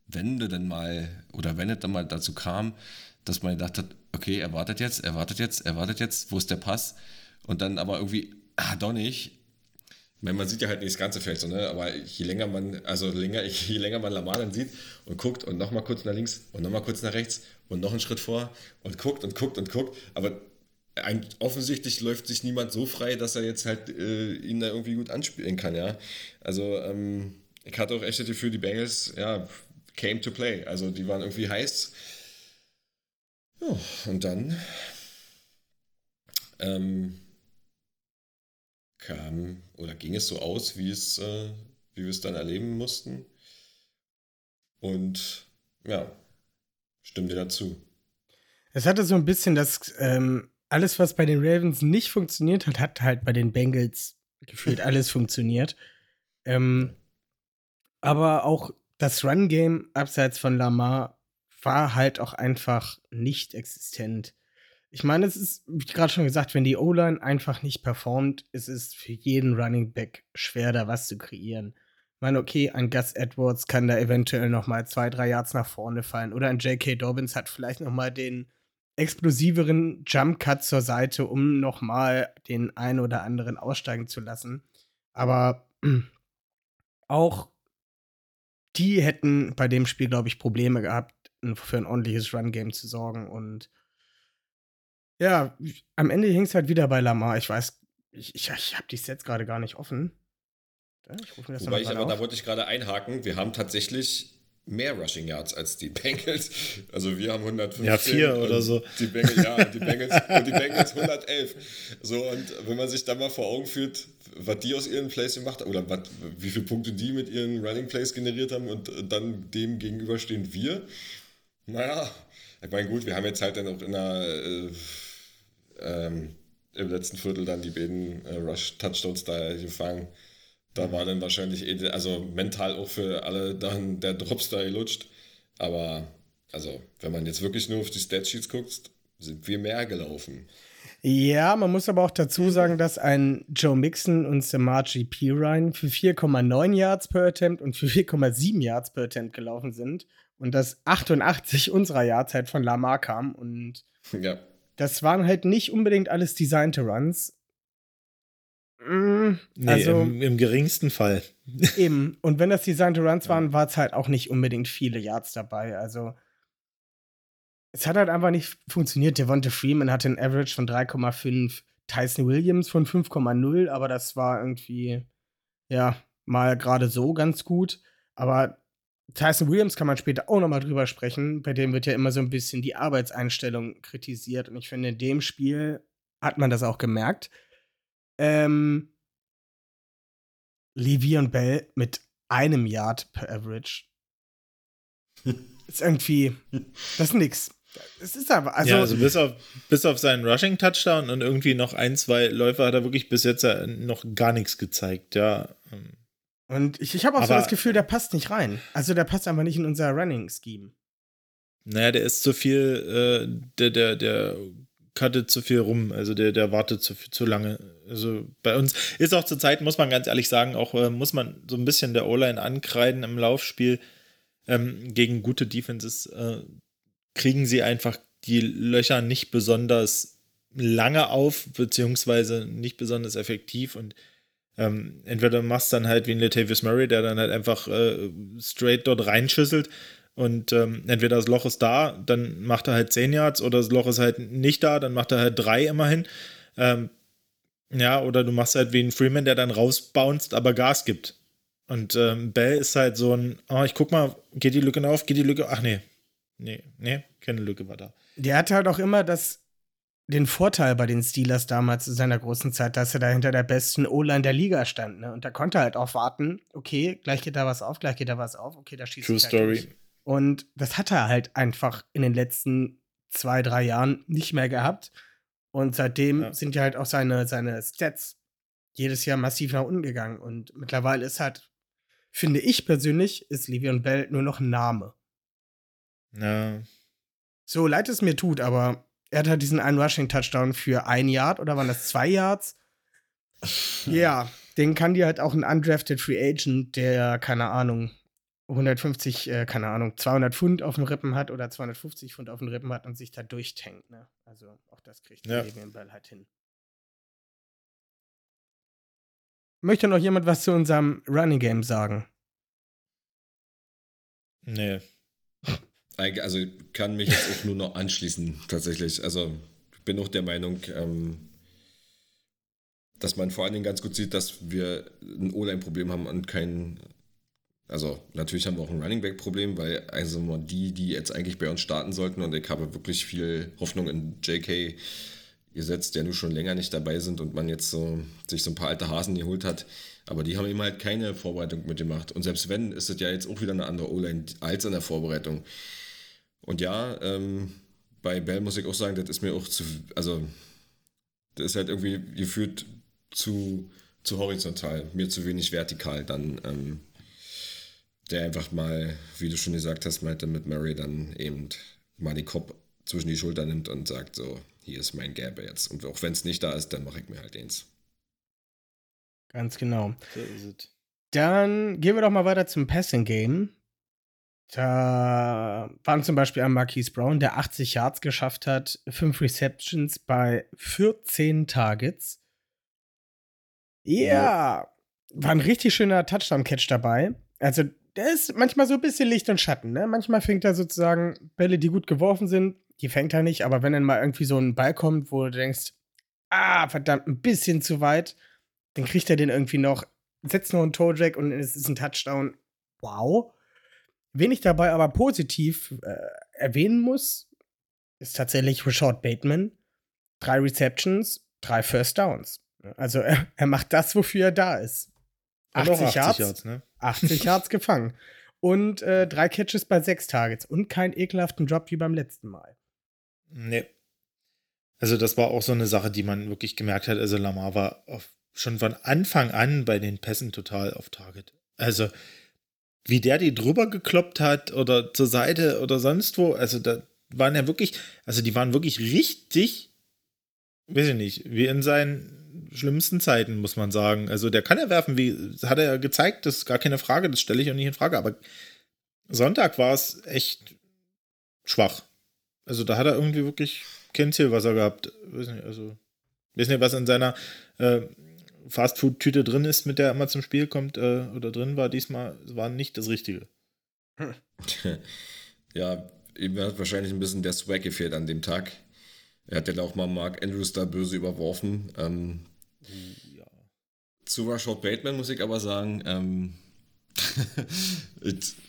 wenn du dann mal, oder wenn es dann mal dazu kam, dass man gedacht hat, okay, er wartet jetzt, er wartet jetzt, er wartet jetzt, wo ist der Pass? Und dann aber irgendwie, ah, doch nicht, meine, man sieht ja halt nicht das ganze Feld so, ne? Aber je länger man, also länger, *laughs* je länger man Lamar dann sieht und guckt und nochmal kurz nach links und nochmal kurz nach rechts und noch einen Schritt vor und guckt und guckt und guckt, aber ein, offensichtlich läuft sich niemand so frei, dass er jetzt halt äh, ihn da irgendwie gut anspielen kann, ja. Also ähm, ich hatte auch echt das Gefühl, die Bengals, ja, came to play. Also die waren irgendwie heiß. Ja, und dann ähm, kam oder ging es so aus, wie es, äh, wie wir es dann erleben mussten. Und ja, stimme dir dazu. Es hatte so ein bisschen das, ähm, alles, was bei den Ravens nicht funktioniert hat, hat halt bei den Bengals gefühlt *laughs* alles funktioniert. Ähm, aber auch das Run-Game abseits von Lamar war halt auch einfach nicht existent. Ich meine, es ist, wie gerade schon gesagt, wenn die O-Line einfach nicht performt, ist es für jeden Running Back schwer, da was zu kreieren. Ich meine, okay, ein Gus Edwards kann da eventuell noch mal zwei, drei Yards nach vorne fallen. Oder ein J.K. Dobbins hat vielleicht noch mal den explosiveren Jump Cut zur Seite, um noch mal den einen oder anderen aussteigen zu lassen. Aber *clears throat* auch die hätten bei dem Spiel, glaube ich, Probleme gehabt, für ein ordentliches Run-Game zu sorgen. Und ja, am Ende hing es halt wieder bei Lamar. Ich weiß, ich, ich, ich habe die Sets gerade gar nicht offen. Ich rufe das Wobei ich aber, auf. da wollte ich gerade einhaken. Wir haben tatsächlich mehr Rushing Yards als die *laughs* Bengals. Also wir haben 115. Ja, vier oder so. Die Bengals, ja, die Bengals, und die Bengals 111. So, und wenn man sich dann mal vor Augen führt, was die aus ihren Plays gemacht haben, oder was, wie viele Punkte die mit ihren Running Plays generiert haben und dann dem gegenüberstehen wir, naja, ich meine, gut, wir haben jetzt halt dann auch in einer äh, ähm, im letzten Viertel dann die beiden äh, Rush-Touchdowns da gefangen. Da war dann wahrscheinlich, eh, also mental auch für alle dann der Drops da gelutscht. Aber, also, wenn man jetzt wirklich nur auf die Statsheets guckt, sind wir mehr gelaufen. Ja, man muss aber auch dazu sagen, dass ein Joe Mixon und Samar GP Ryan für 4,9 Yards per Attempt und für 4,7 Yards per Attempt gelaufen sind und dass 88 *laughs* unserer Yardszeit von Lamar kam und ja das waren halt nicht unbedingt alles designte Runs. Mm, nee, also im, im, geringsten Fall. *laughs* Eben. Und wenn das designte Runs waren, war es halt auch nicht unbedingt viele Yards dabei. Also es hat halt einfach nicht funktioniert. Devonta Freeman hatte ein Average von 3,5, Tyson Williams von 5,0, aber das war irgendwie ja mal gerade so ganz gut. Aber Tyson Williams kann man später auch nochmal drüber sprechen. Bei dem wird ja immer so ein bisschen die Arbeitseinstellung kritisiert. Und ich finde, in dem Spiel hat man das auch gemerkt. Ähm, Levy und Bell mit einem Yard per Average. ist irgendwie, das ist nix. Es ist aber, also, ja, also bis auf, bis auf seinen Rushing-Touchdown und irgendwie noch ein, zwei Läufe hat er wirklich bis jetzt noch gar nichts gezeigt, ja. Und ich, ich habe auch so Aber- das Gefühl, der passt nicht rein. Also der passt einfach nicht in unser Running-Scheme. Naja, der ist zu viel, äh, der, der, der cuttet zu viel rum, also der, der wartet zu, zu lange. Also bei uns ist auch zur Zeit, muss man ganz ehrlich sagen, auch äh, muss man so ein bisschen der O-Line ankreiden im Laufspiel. Ähm, gegen gute Defenses äh, kriegen sie einfach die Löcher nicht besonders lange auf, beziehungsweise nicht besonders effektiv und ähm, entweder machst dann halt wie ein Latavius Murray, der dann halt einfach äh, straight dort reinschüsselt und ähm, entweder das Loch ist da, dann macht er halt 10 Yards oder das Loch ist halt nicht da, dann macht er halt drei immerhin. Ähm, ja, oder du machst halt wie ein Freeman, der dann rausbounced, aber Gas gibt. Und ähm, Bell ist halt so ein, oh, ich guck mal, geht die Lücke auf, geht die Lücke, ach nee, nee, nee, keine Lücke war da. Der hatte halt auch immer das, den Vorteil bei den Steelers damals zu seiner großen Zeit, dass er da hinter der besten O-Line der Liga stand. Ne? Und da konnte er halt auch warten, okay, gleich geht da was auf, gleich geht da was auf, okay, da schießt True ich halt Story. durch. Und das hat er halt einfach in den letzten zwei, drei Jahren nicht mehr gehabt. Und seitdem Ja. sind ja halt auch seine, seine Stats jedes Jahr massiv nach unten gegangen. Und mittlerweile ist halt, finde ich persönlich, ist Le'Veon Bell nur noch ein Name. Ja, So leid es mir tut, aber er hat halt diesen einen Rushing-Touchdown für ein Yard oder waren das zwei Yards? *laughs* Ja, den kann dir halt auch ein undrafted Free Agent, der, keine Ahnung, 150, äh, keine Ahnung, 200 Pfund auf dem Rippen hat oder 250 Pfund auf dem Rippen hat und sich da durchtankt, ne? Also auch das kriegt Ja. Le'Veon Bell halt hin. Möchte noch jemand was zu unserem Running Game sagen? nee. Also kann mich jetzt auch nur noch anschließen, tatsächlich. Also ich bin auch der Meinung, ähm, dass man vor allen Dingen ganz gut sieht, dass wir ein O-Line-Problem haben und kein. Also natürlich haben wir auch ein Running Back-Problem, weil also die, die jetzt eigentlich bei uns starten sollten, und ich habe wirklich viel Hoffnung in JK gesetzt, der nur schon länger nicht dabei sind und man jetzt so sich so ein paar alte Hasen geholt hat. Aber die haben eben halt keine Vorbereitung mitgemacht. Und selbst wenn, ist es ja jetzt auch wieder eine andere O-Line als in der Vorbereitung. Und ja, ähm, bei Bell muss ich auch sagen, das ist mir auch zu, also das ist halt irgendwie gefühlt zu, zu horizontal, mir zu wenig vertikal dann, ähm, der einfach mal, wie du schon gesagt hast, meinte mit Murray dann eben mal den Kopf zwischen die Schultern nimmt und sagt so, hier ist mein Gap jetzt. Und auch wenn es nicht da ist, dann mache ich mir halt eins. Ganz genau. So ist es. Dann gehen wir doch mal weiter zum Passing Game. Da waren zum Beispiel ein Marquise Brown, der 80 Yards geschafft hat, 5 Receptions bei 14 Targets. Ja, war ein richtig schöner Touchdown-Catch dabei. Also, der ist manchmal so ein bisschen Licht und Schatten. Ne? Manchmal fängt er sozusagen Bälle, die gut geworfen sind, die fängt er nicht. Aber wenn dann mal irgendwie so ein Ball kommt, wo du denkst, ah, verdammt, ein bisschen zu weit, dann kriegt er den irgendwie noch, setzt noch einen Toe-Drag und es ist ein Touchdown. Wow. Wen ich dabei aber positiv äh, erwähnen muss, ist tatsächlich Rashad Bateman. Drei Receptions, drei First Downs. Also er, er macht das, wofür er da ist. Und auch 80 Yards, Yards, ne? 80 *laughs* Yards gefangen. Und äh, drei Catches bei sechs Targets. Und keinen ekelhaften Drop wie beim letzten Mal. Nee. Also, das war auch so eine Sache, die man wirklich gemerkt hat. Also, Lamar war auf, schon von Anfang an bei den Pässen total auf Target. Also, wie der die drüber gekloppt hat oder zur Seite oder sonst wo, also, da waren ja wirklich, also, die waren wirklich richtig, weiß ich nicht, wie in seinen schlimmsten Zeiten, muss man sagen. Also, der kann ja werfen, wie, hat er ja gezeigt, das ist gar keine Frage, das stelle ich auch nicht in Frage, aber Sonntag war es echt schwach. Also da hat er irgendwie wirklich kein Zielwasser gehabt. Weiß nicht, also, weiß nicht, was in seiner äh, Fastfood-Tüte drin ist, mit der er immer zum Spiel kommt äh, oder drin war. Diesmal war nicht das Richtige. *laughs* ja, ihm hat wahrscheinlich ein bisschen der Swag gefehlt an dem Tag. Er hat ja auch mal Mark Andrews da böse überworfen. Ähm, Ja. Zu Rashad Bateman muss ich aber sagen, ähm, *laughs*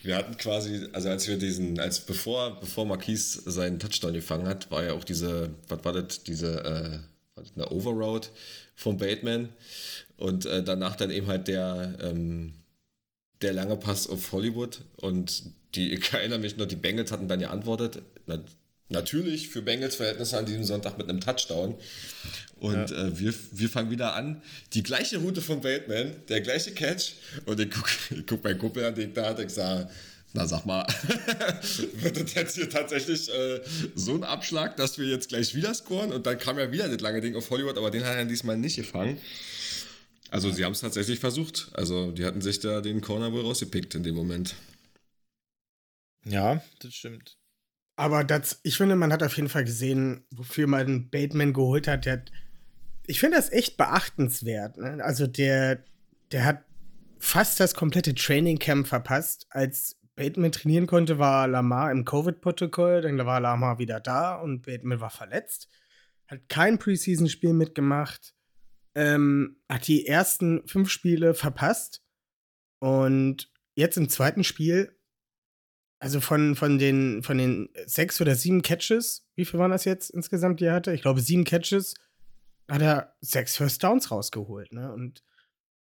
wir hatten quasi, also als wir diesen, als bevor, bevor Marquise seinen Touchdown gefangen hat, war ja auch diese, was war das, diese, äh, das eine Overroad von Bateman und äh, danach dann eben halt der, ähm, der lange Pass auf Hollywood und die, ich erinnere mich noch, die Bengals hatten dann geantwortet, na, natürlich für Bengals Verhältnisse an diesem Sonntag mit einem Touchdown. Und ja. äh, wir, wir fangen wieder an. Die gleiche Route von Bateman, der gleiche Catch. Und ich gucke *laughs* guck meinen Kumpel an, den da hat, ich sage, na sag mal, *laughs* wird das jetzt hier tatsächlich äh, so ein Abschlag, dass wir jetzt gleich wieder scoren? Und dann kam ja wieder das lange Ding auf Hollywood, aber den hat er diesmal nicht gefangen. Also sie haben es tatsächlich versucht. Also die hatten sich da den Corner wohl rausgepickt in dem Moment. Ja, das stimmt. Aber das, ich finde, man hat auf jeden Fall gesehen, wofür man Bateman geholt hat. Der, ich finde das echt beachtenswert. Ne? Also der, der hat fast das komplette Training Camp verpasst. Als Bateman trainieren konnte, war Lamar im Covid-Protokoll. Dann war Lamar wieder da und Bateman war verletzt. Hat kein Preseason-Spiel mitgemacht ähm, hat die ersten fünf Spiele verpasst. Und jetzt im zweiten Spiel, also von, von, den, von den sechs oder sieben Catches, wie viel waren das jetzt insgesamt, die er hatte? Ich glaube, sieben Catches, hat er sechs First Downs rausgeholt. Ne? Und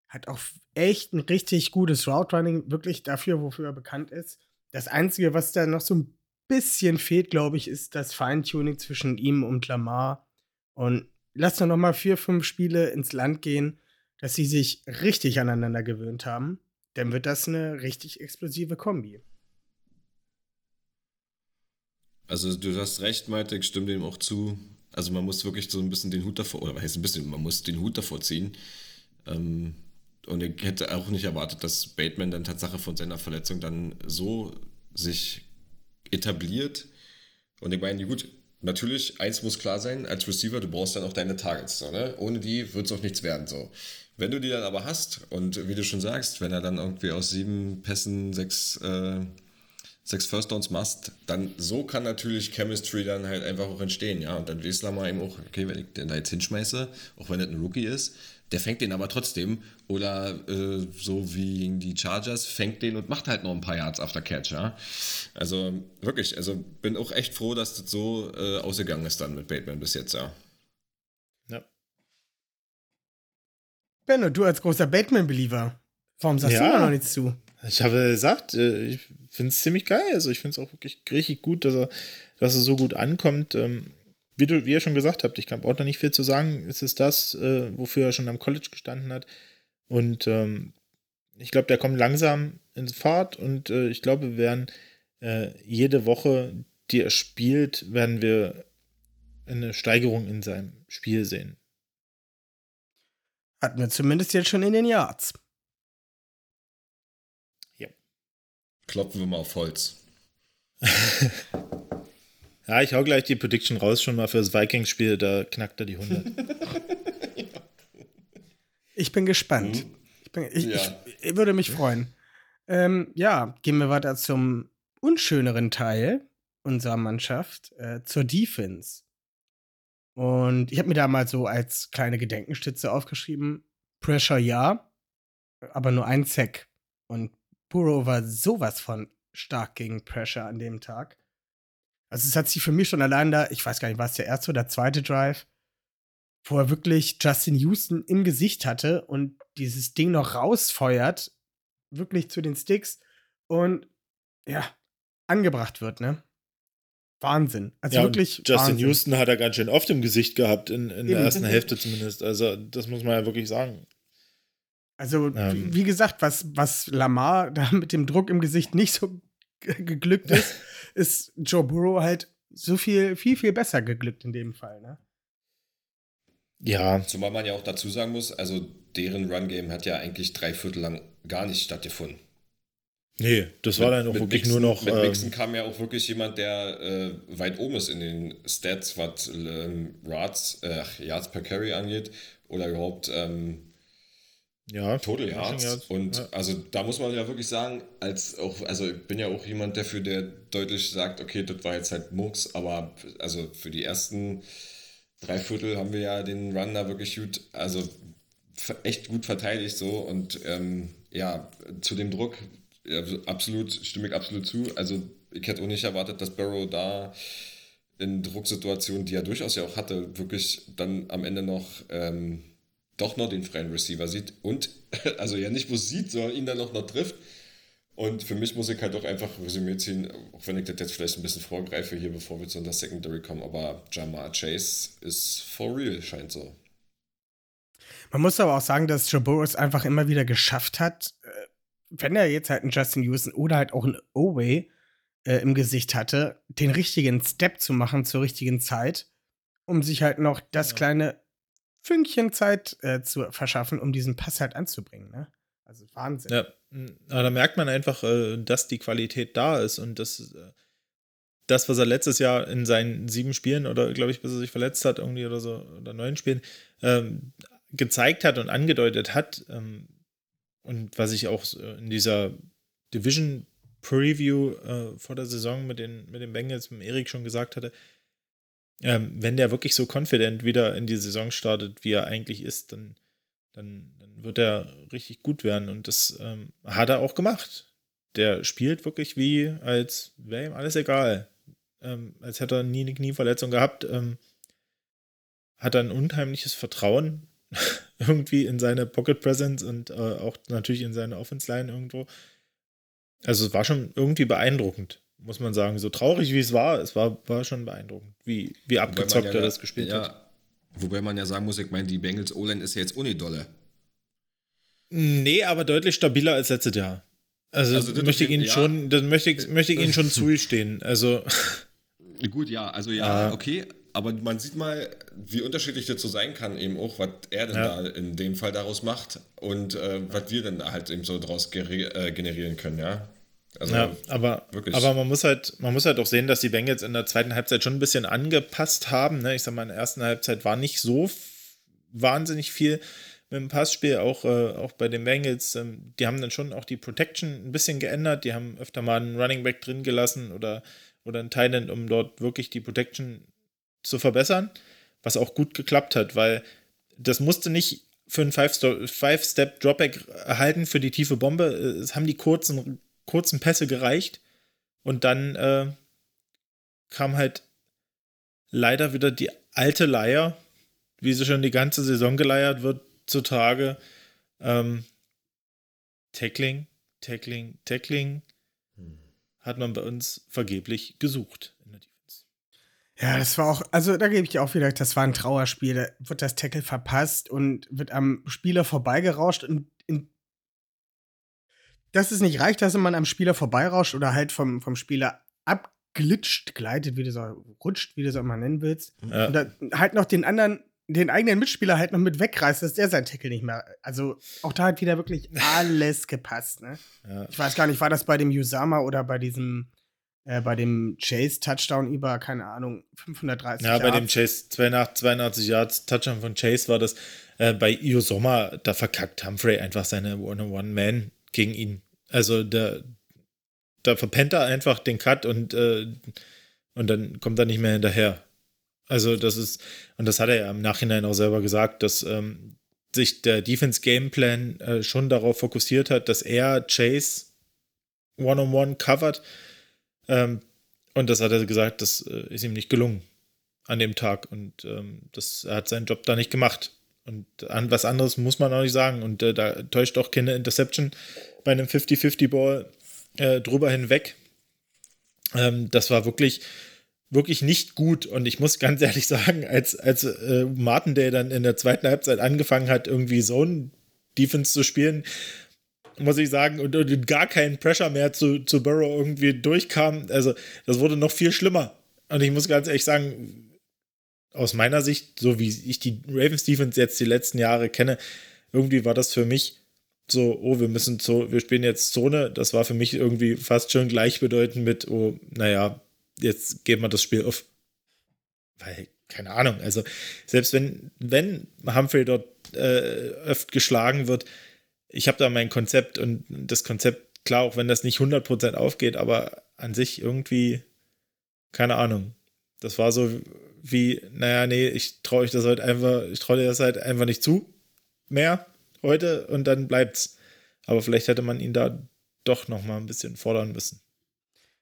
hat auch echt ein richtig gutes Route Running, wirklich dafür, wofür er bekannt ist. Das Einzige, was da noch so ein bisschen fehlt, glaube ich, ist das Feintuning zwischen ihm und Lamar. Und lass doch noch mal vier, fünf Spiele ins Land gehen, dass sie sich richtig aneinander gewöhnt haben, dann wird das eine richtig explosive Kombi. Also du hast recht, Malte, ich stimme dem auch zu. Also man muss wirklich so ein bisschen den Hut davor, oder was heißt ein bisschen, man muss den Hut davor ziehen. Ähm, und ich hätte auch nicht erwartet, dass Bateman dann Tatsache von seiner Verletzung dann so sich etabliert. Und ich meine, gut, natürlich, eins muss klar sein, als Receiver, du brauchst dann auch deine Targets. So, ne? Ohne die wird es auch nichts werden. So. Wenn du die dann aber hast und wie du schon sagst, wenn er dann irgendwie aus sieben Pässen sechs, äh, sechs First Downs machst, dann so kann natürlich Chemistry dann halt einfach auch entstehen. Ja? Und dann weiß mal eben auch, okay, wenn ich den da jetzt hinschmeiße, auch wenn das ein Rookie ist, der fängt den aber trotzdem. Oder äh, so wie gegen die Chargers, fängt den und macht halt noch ein paar Yards after Catch. Ja? Also wirklich, also bin auch echt froh, dass das so äh, ausgegangen ist dann mit Bateman bis jetzt, ja. Ja. Benno, du als großer Bateman-Believer, warum sagst ja. du da noch nichts zu? Ich habe gesagt, äh, ich finde es ziemlich geil. Also ich finde es auch wirklich richtig gut, dass er, dass er so gut ankommt. Ähm, wie, du, wie ihr schon gesagt habt, ich kann auch da nicht viel zu sagen. Es ist das, äh, wofür er schon am College gestanden hat. Und ähm, ich glaube, der kommt langsam ins Fahrt und äh, ich glaube, wir werden äh, jede Woche, die er spielt, werden wir eine Steigerung in seinem Spiel sehen. Hatten wir zumindest jetzt schon in den Yards. Ja. Klopfen wir mal auf Holz. *laughs* Ja, ich hau gleich die Prediction raus schon mal fürs Vikings-Spiel, da knackt er die 100. *laughs* ich bin gespannt. Mhm. Ich, bin, ich, ja. ich, ich, würde mich freuen. Ähm, ja, gehen wir weiter zum unschöneren Teil unserer Mannschaft, äh, zur Defense. Und ich habe mir da mal so als kleine Gedenkenstütze aufgeschrieben: Pressure ja, aber nur ein Sack. Und Burrow war sowas von stark gegen Pressure an dem Tag. Also es hat sich für mich schon allein da, ich weiß gar nicht, war es der erste oder zweite Drive, wo er wirklich Justin Houston im Gesicht hatte und dieses Ding noch rausfeuert, wirklich zu den Sticks und ja, angebracht wird, ne? Wahnsinn. Also ja, wirklich. Justin Wahnsinn. Houston hat er ganz schön oft im Gesicht gehabt, in, in der ersten Hälfte zumindest. Also, das muss man ja wirklich sagen. Also, ähm. wie gesagt, was, was Lamar da mit dem Druck im Gesicht nicht so *laughs* geglückt ist, ist Joe Burrow halt so viel, viel, viel besser geglückt in dem Fall, ne? Ja. Zumal man ja auch dazu sagen muss, also deren Run-Game hat ja eigentlich drei Viertel lang gar nicht stattgefunden. Nee, das war dann auch wirklich Mixen, nur noch. Mit Mixen ähm, kam ja auch wirklich jemand, der äh, weit oben ist in den Stats, was ähm, Yards, äh, Yards per Carry angeht oder überhaupt ähm, ja, Total. Yards. Und ja. also da muss man ja wirklich sagen, als auch, also ich bin ja auch jemand dafür, der deutlich sagt, okay, das war jetzt halt Murks, aber also für die ersten drei Viertel haben wir ja den Run da wirklich gut, also echt gut verteidigt so und ähm, ja, zu dem Druck ja, absolut, stimme ich absolut zu. Also ich hätte auch nicht erwartet, dass Barrow da in Drucksituationen, die er durchaus ja auch hatte, wirklich dann am Ende noch ähm, doch noch den freien Receiver sieht und, *laughs* also ja nicht bloß sieht, sondern ihn dann auch noch trifft. Und für mich muss ich halt auch einfach Resümee ziehen, auch wenn ich das jetzt vielleicht ein bisschen vorgreife hier, bevor wir zu der Secondary kommen, aber Jamar Chase ist for real, scheint so. Man muss aber auch sagen, dass Joe Burrow es einfach immer wieder geschafft hat, äh, wenn er jetzt halt einen Justin Houston oder halt auch einen Oway äh, im Gesicht hatte, den richtigen Step zu machen zur richtigen Zeit, um sich halt noch das Ja. kleine Fünkchen Zeit äh, zu verschaffen, um diesen Pass halt anzubringen. Ne? Also Wahnsinn. Ja, aber da merkt man einfach, äh, dass die Qualität da ist und dass äh, das, was er letztes Jahr in seinen sieben Spielen oder glaube ich, bis er sich verletzt hat, irgendwie oder so, oder neun Spielen, ähm, gezeigt hat und angedeutet hat. Ähm, und was ich auch so in dieser Division Preview äh, vor der Saison mit den, mit den Bengals, mit Erik schon gesagt hatte, ähm, wenn der wirklich so confident wieder in die Saison startet, wie er eigentlich ist, dann, dann, dann wird er richtig gut werden. Und das ähm, hat er auch gemacht. Der spielt wirklich wie, als wäre ihm alles egal. Ähm, als hätte er nie eine Knieverletzung gehabt. Ähm, hat er ein unheimliches Vertrauen *laughs* irgendwie in seine Pocket Presence und äh, auch natürlich in seine Offense Line irgendwo. Also es war schon irgendwie beeindruckend, muss man sagen. So traurig wie es war, es war, war schon beeindruckend, wie, wie abgezockt ja er da- das gespielt ja, hat. Wobei man ja sagen muss, ich meine, die Bengals O-Line ist ja jetzt ohne Dolle. Nee, aber deutlich stabiler als letztes Jahr. Also, Also das möchte ich Ihnen ja. schon, das möchte ich, möchte ich Ihnen schon *laughs* zustehen. Also, *laughs* Gut, ja, also ja, okay. Aber man sieht mal, wie unterschiedlich das so sein kann, eben auch, was er denn da in dem Fall daraus macht und äh, was wir dann halt eben so daraus äh, generieren können, ja. Also, ja, aber, wirklich. aber man muss halt, man muss halt auch sehen, dass die Bengals in der zweiten Halbzeit schon ein bisschen angepasst haben. Ne? Ich sag mal, in der ersten Halbzeit war nicht so wahnsinnig viel mit dem Passspiel, auch, äh, auch bei den Bengals. Ähm, die haben dann schon auch die Protection ein bisschen geändert. Die haben öfter mal einen Running Back drin gelassen oder, oder einen Tight um dort wirklich die Protection zu verbessern, was auch gut geklappt hat, weil das musste nicht für einen Five-Step-Dropback erhalten für die tiefe Bombe. Äh, Es haben die kurzen, kurzen Pässe gereicht und dann äh, kam halt leider wieder die alte Leier, wie sie schon die ganze Saison geleiert wird, zutage. Ähm, Tackling, Tackling, Tackling hat man bei uns vergeblich gesucht in der Defense. Ja, das war auch, also da gebe ich dir auch wieder, das war ein Trauerspiel. Da wird das Tackle verpasst und wird am Spieler vorbeigerauscht und dass es nicht reicht, dass man am Spieler vorbeirauscht oder halt vom, vom Spieler abglitscht, gleitet, wie du so, rutscht, wie du es auch mal nennen willst. Ja. Und dann halt noch den anderen, den eigenen Mitspieler halt noch mit wegreißt, dass der sein Tackle nicht mehr. Also auch da hat wieder wirklich *laughs* alles gepasst, ne? Ja. Ich weiß gar nicht, war das bei dem Usama oder bei diesem, äh, bei dem Chase-Touchdown über, keine Ahnung, 530 Ja, bei dem Yards? Chase 82, 82 Yards Touchdown von Chase war das äh, bei Io Sommer, da verkackt Humphrey einfach seine One-on-One-Man gegen ihn. Also da, da verpennt er einfach den Cut und, äh, und dann kommt er nicht mehr hinterher. Also das ist, und das hat er ja im Nachhinein auch selber gesagt, dass ähm, sich der Defense-Gameplan äh, schon darauf fokussiert hat, dass er Chase One-on-One covert. Ähm, und das hat er gesagt, das äh, ist ihm nicht gelungen an dem Tag. Und ähm, das, er hat seinen Job da nicht gemacht. Und an was anderes muss man auch nicht sagen. Und äh, da täuscht auch keine Interception bei einem 50-50-Ball äh, drüber hinweg. Ähm, das war wirklich, wirklich nicht gut. Und ich muss ganz ehrlich sagen, als, als äh, Martindale dann in der zweiten Halbzeit angefangen hat, irgendwie Zone-Defense zu spielen, muss ich sagen, und, und gar keinen Pressure mehr zu, zu Burrow irgendwie durchkam. Also, das wurde noch viel schlimmer. Und ich muss ganz ehrlich sagen, aus meiner Sicht, so wie ich die Ravens Defense jetzt die letzten Jahre kenne, irgendwie war das für mich so, oh, wir müssen so, wir spielen jetzt Zone. Das war für mich irgendwie fast schon gleichbedeutend mit, oh, naja, jetzt geben wir das Spiel auf. Weil, keine Ahnung, also selbst wenn, wenn Humphrey dort äh, öfter geschlagen wird, ich habe da mein Konzept und das Konzept, klar, auch wenn das nicht 100% aufgeht, aber an sich irgendwie, keine Ahnung. Das war so wie, naja, nee, ich traue euch das halt einfach, ich traue dir das halt einfach nicht zu. Mehr heute und dann bleibt's. Aber vielleicht hätte man ihn da doch noch mal ein bisschen fordern müssen.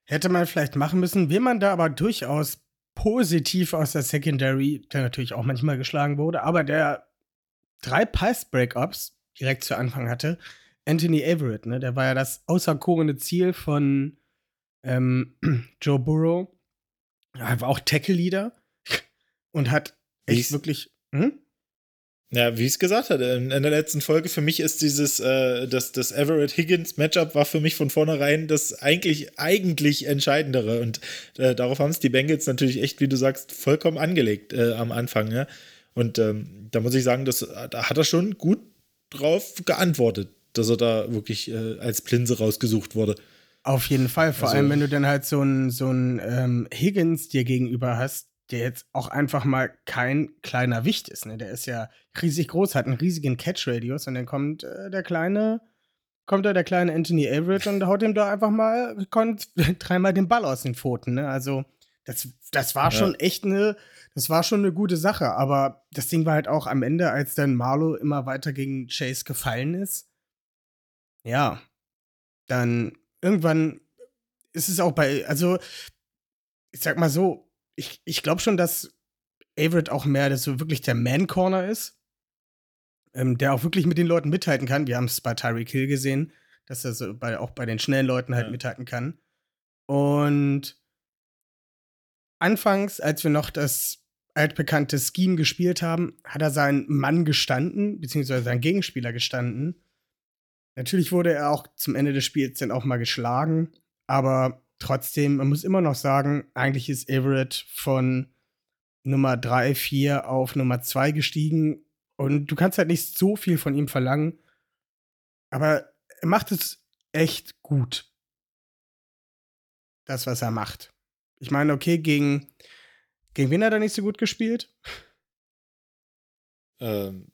Hätte man vielleicht machen müssen, will man da aber durchaus positiv aus der Secondary, der natürlich auch manchmal geschlagen wurde, aber der drei Pass-Breakups direkt zu Anfang hatte, Anthony Everett, ne? Der war ja das außerkorene Ziel von ähm, *clears throat* Joe Burrow. War auch Tackle-Leader und hat echt Wie's- wirklich. Hm? Ja, wie ich es gesagt hatte, in, in der letzten Folge, für mich ist dieses, äh, das, das Everett-Higgins-Matchup war für mich von vornherein das eigentlich, eigentlich Entscheidendere. Und äh, darauf haben es die Bengals natürlich echt, wie du sagst, vollkommen angelegt äh, am Anfang. Ne? Und ähm, da muss ich sagen, das, da hat er schon gut drauf geantwortet, dass er da wirklich äh, als Plinse rausgesucht wurde. Auf jeden Fall. Vor Also- allem, wenn du dann halt so einen so einen, ähm, Higgins dir gegenüber hast, der jetzt auch einfach mal kein kleiner Wicht ist. Ne? Der ist ja riesig groß, hat einen riesigen Catch-Radius und dann kommt äh, der kleine, kommt da der kleine Anthony Everett und haut ihm da einfach mal konnt, *laughs* dreimal den Ball aus den Pfoten. Ne? Also das, das war Ja. schon echt eine, das war schon eine gute Sache. Aber das Ding war halt auch am Ende, als dann Marlow immer weiter gegen Chase gefallen ist. Ja, dann irgendwann ist es auch bei, also ich sag mal so, ich, ich glaube schon, dass Everett auch mehr das so wirklich der Man-Corner ist, ähm, der auch wirklich mit den Leuten mithalten kann. Wir haben es bei Tyreek Hill gesehen, dass er so bei, auch bei den schnellen Leuten halt Ja. mithalten kann. Und anfangs, als wir noch das altbekannte Scheme gespielt haben, hat er seinen Mann gestanden, beziehungsweise seinen Gegenspieler gestanden. Natürlich wurde er auch zum Ende des Spiels dann auch mal geschlagen, aber trotzdem, man muss immer noch sagen, eigentlich ist Everett von Nummer 3, 4 auf Nummer 2 gestiegen und du kannst halt nicht so viel von ihm verlangen, aber er macht es echt gut. Das, was er macht. Ich meine, okay, gegen, gegen wen hat er nicht so gut gespielt? Ähm,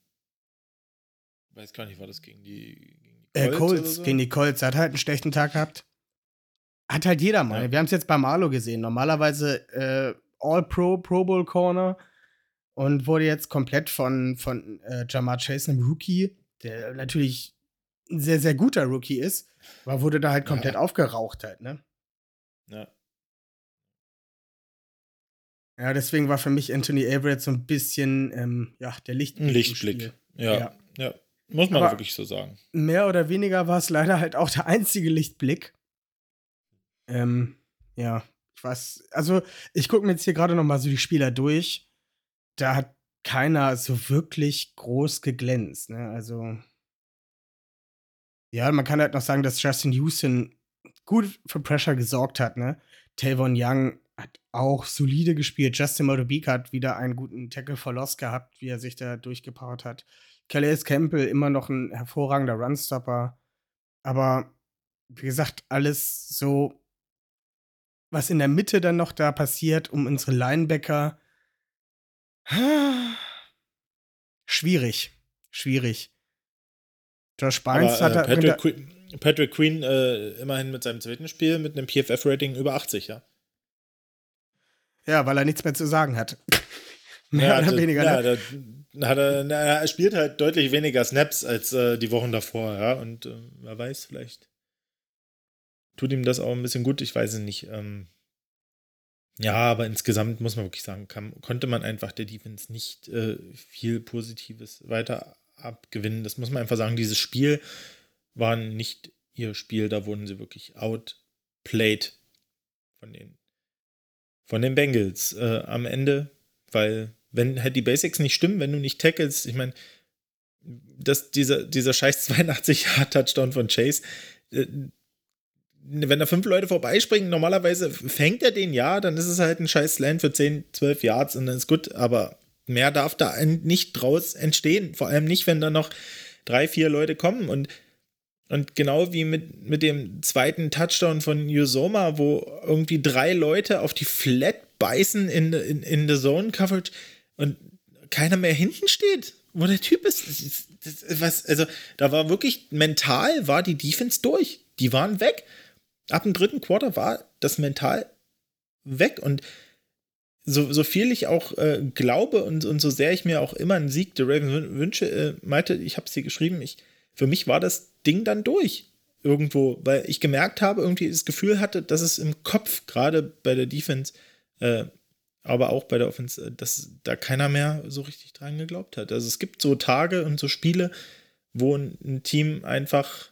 weiß gar nicht, war das gegen die, gegen die Äh, Colts Colts, oder so? gegen die Colts. Er hat halt einen schlechten Tag gehabt. Hat halt jeder mal. Ja. Wir haben es jetzt bei Marlo gesehen. Normalerweise äh, All-Pro, Pro Bowl Corner und wurde jetzt komplett von, von äh, Jamar Chase, einem Rookie, der natürlich ein sehr, sehr guter Rookie ist, aber wurde da halt komplett Ja. aufgeraucht halt, ne? Ja. Ja, deswegen war für mich Anthony Everett so ein bisschen, ähm, ja, der Lichtblick. Ein Lichtblick. Ja, Ja. ja. Muss man Aber- wirklich so sagen. mehr oder weniger war es leider halt auch der einzige Lichtblick. Ähm, ja, ich weiß, also ich gucke mir jetzt hier gerade noch mal so die Spieler durch. Da hat keiner so wirklich groß geglänzt, ne? Also ja, man kann halt noch sagen, dass Justin Houston gut für Pressure gesorgt hat, ne? Tavon Young hat auch solide gespielt. Justin Modobika hat wieder einen guten Tackle for Loss gehabt, wie er sich da durchgepowert hat. Calais Campbell immer noch ein hervorragender Runstopper. Aber wie gesagt, alles so, was in der Mitte dann noch da passiert, um unsere Linebacker. Schwierig. Schwierig. Josh Barnes Aber, hat äh. Patrick, Queen, Patrick Queen äh, immerhin mit seinem zweiten Spiel mit einem PFF-Rating über 80, ja. ja, weil er nichts mehr zu sagen hat. *laughs* Mehr ja, oder da- weniger. Ja, ne? da hat er, na, er spielt halt deutlich weniger Snaps als äh, die Wochen davor, ja. Und äh, wer weiß, vielleicht tut ihm das auch ein bisschen gut, ich weiß es nicht. Ähm, ja, aber insgesamt muss man wirklich sagen, kam, konnte man einfach der Defense nicht äh, viel Positives weiter abgewinnen. Das muss man einfach sagen. Dieses Spiel war nicht ihr Spiel, da wurden sie wirklich outplayed von den, von den Bengals äh, am Ende, weil wenn halt die Basics nicht stimmen, wenn du nicht tackelst, ich meine, dieser, dieser scheiß *laughs* 82-Yard-Touchdown von Chase, äh, wenn da fünf Leute vorbeispringen, normalerweise fängt er den ja, dann ist es halt ein scheiß Slant für 10, 12 Yards und dann ist gut, aber mehr darf da nicht draus entstehen. Vor allem nicht, wenn da noch drei, vier Leute kommen und und genau wie mit, mit dem zweiten Touchdown von Yusoma, wo irgendwie drei Leute auf die Flat beißen in, in, in der Zone Coverage und keiner mehr hinten steht, wo der Typ ist. Das das was, also, da war wirklich mental war die Defense durch. Die waren weg. Ab dem dritten Quarter war das mental weg und so, so viel ich auch äh, glaube und, und so sehr ich mir auch immer einen Sieg der Ravens wün- wünsche, äh, meinte, ich habe es dir geschrieben, ich, für mich war das Ding dann durch irgendwo, weil ich gemerkt habe, irgendwie das Gefühl hatte, dass es im Kopf, gerade bei der Defense, äh, aber auch bei der Offense, äh, dass da keiner mehr so richtig dran geglaubt hat. Also es gibt so Tage und so Spiele, wo ein, ein Team einfach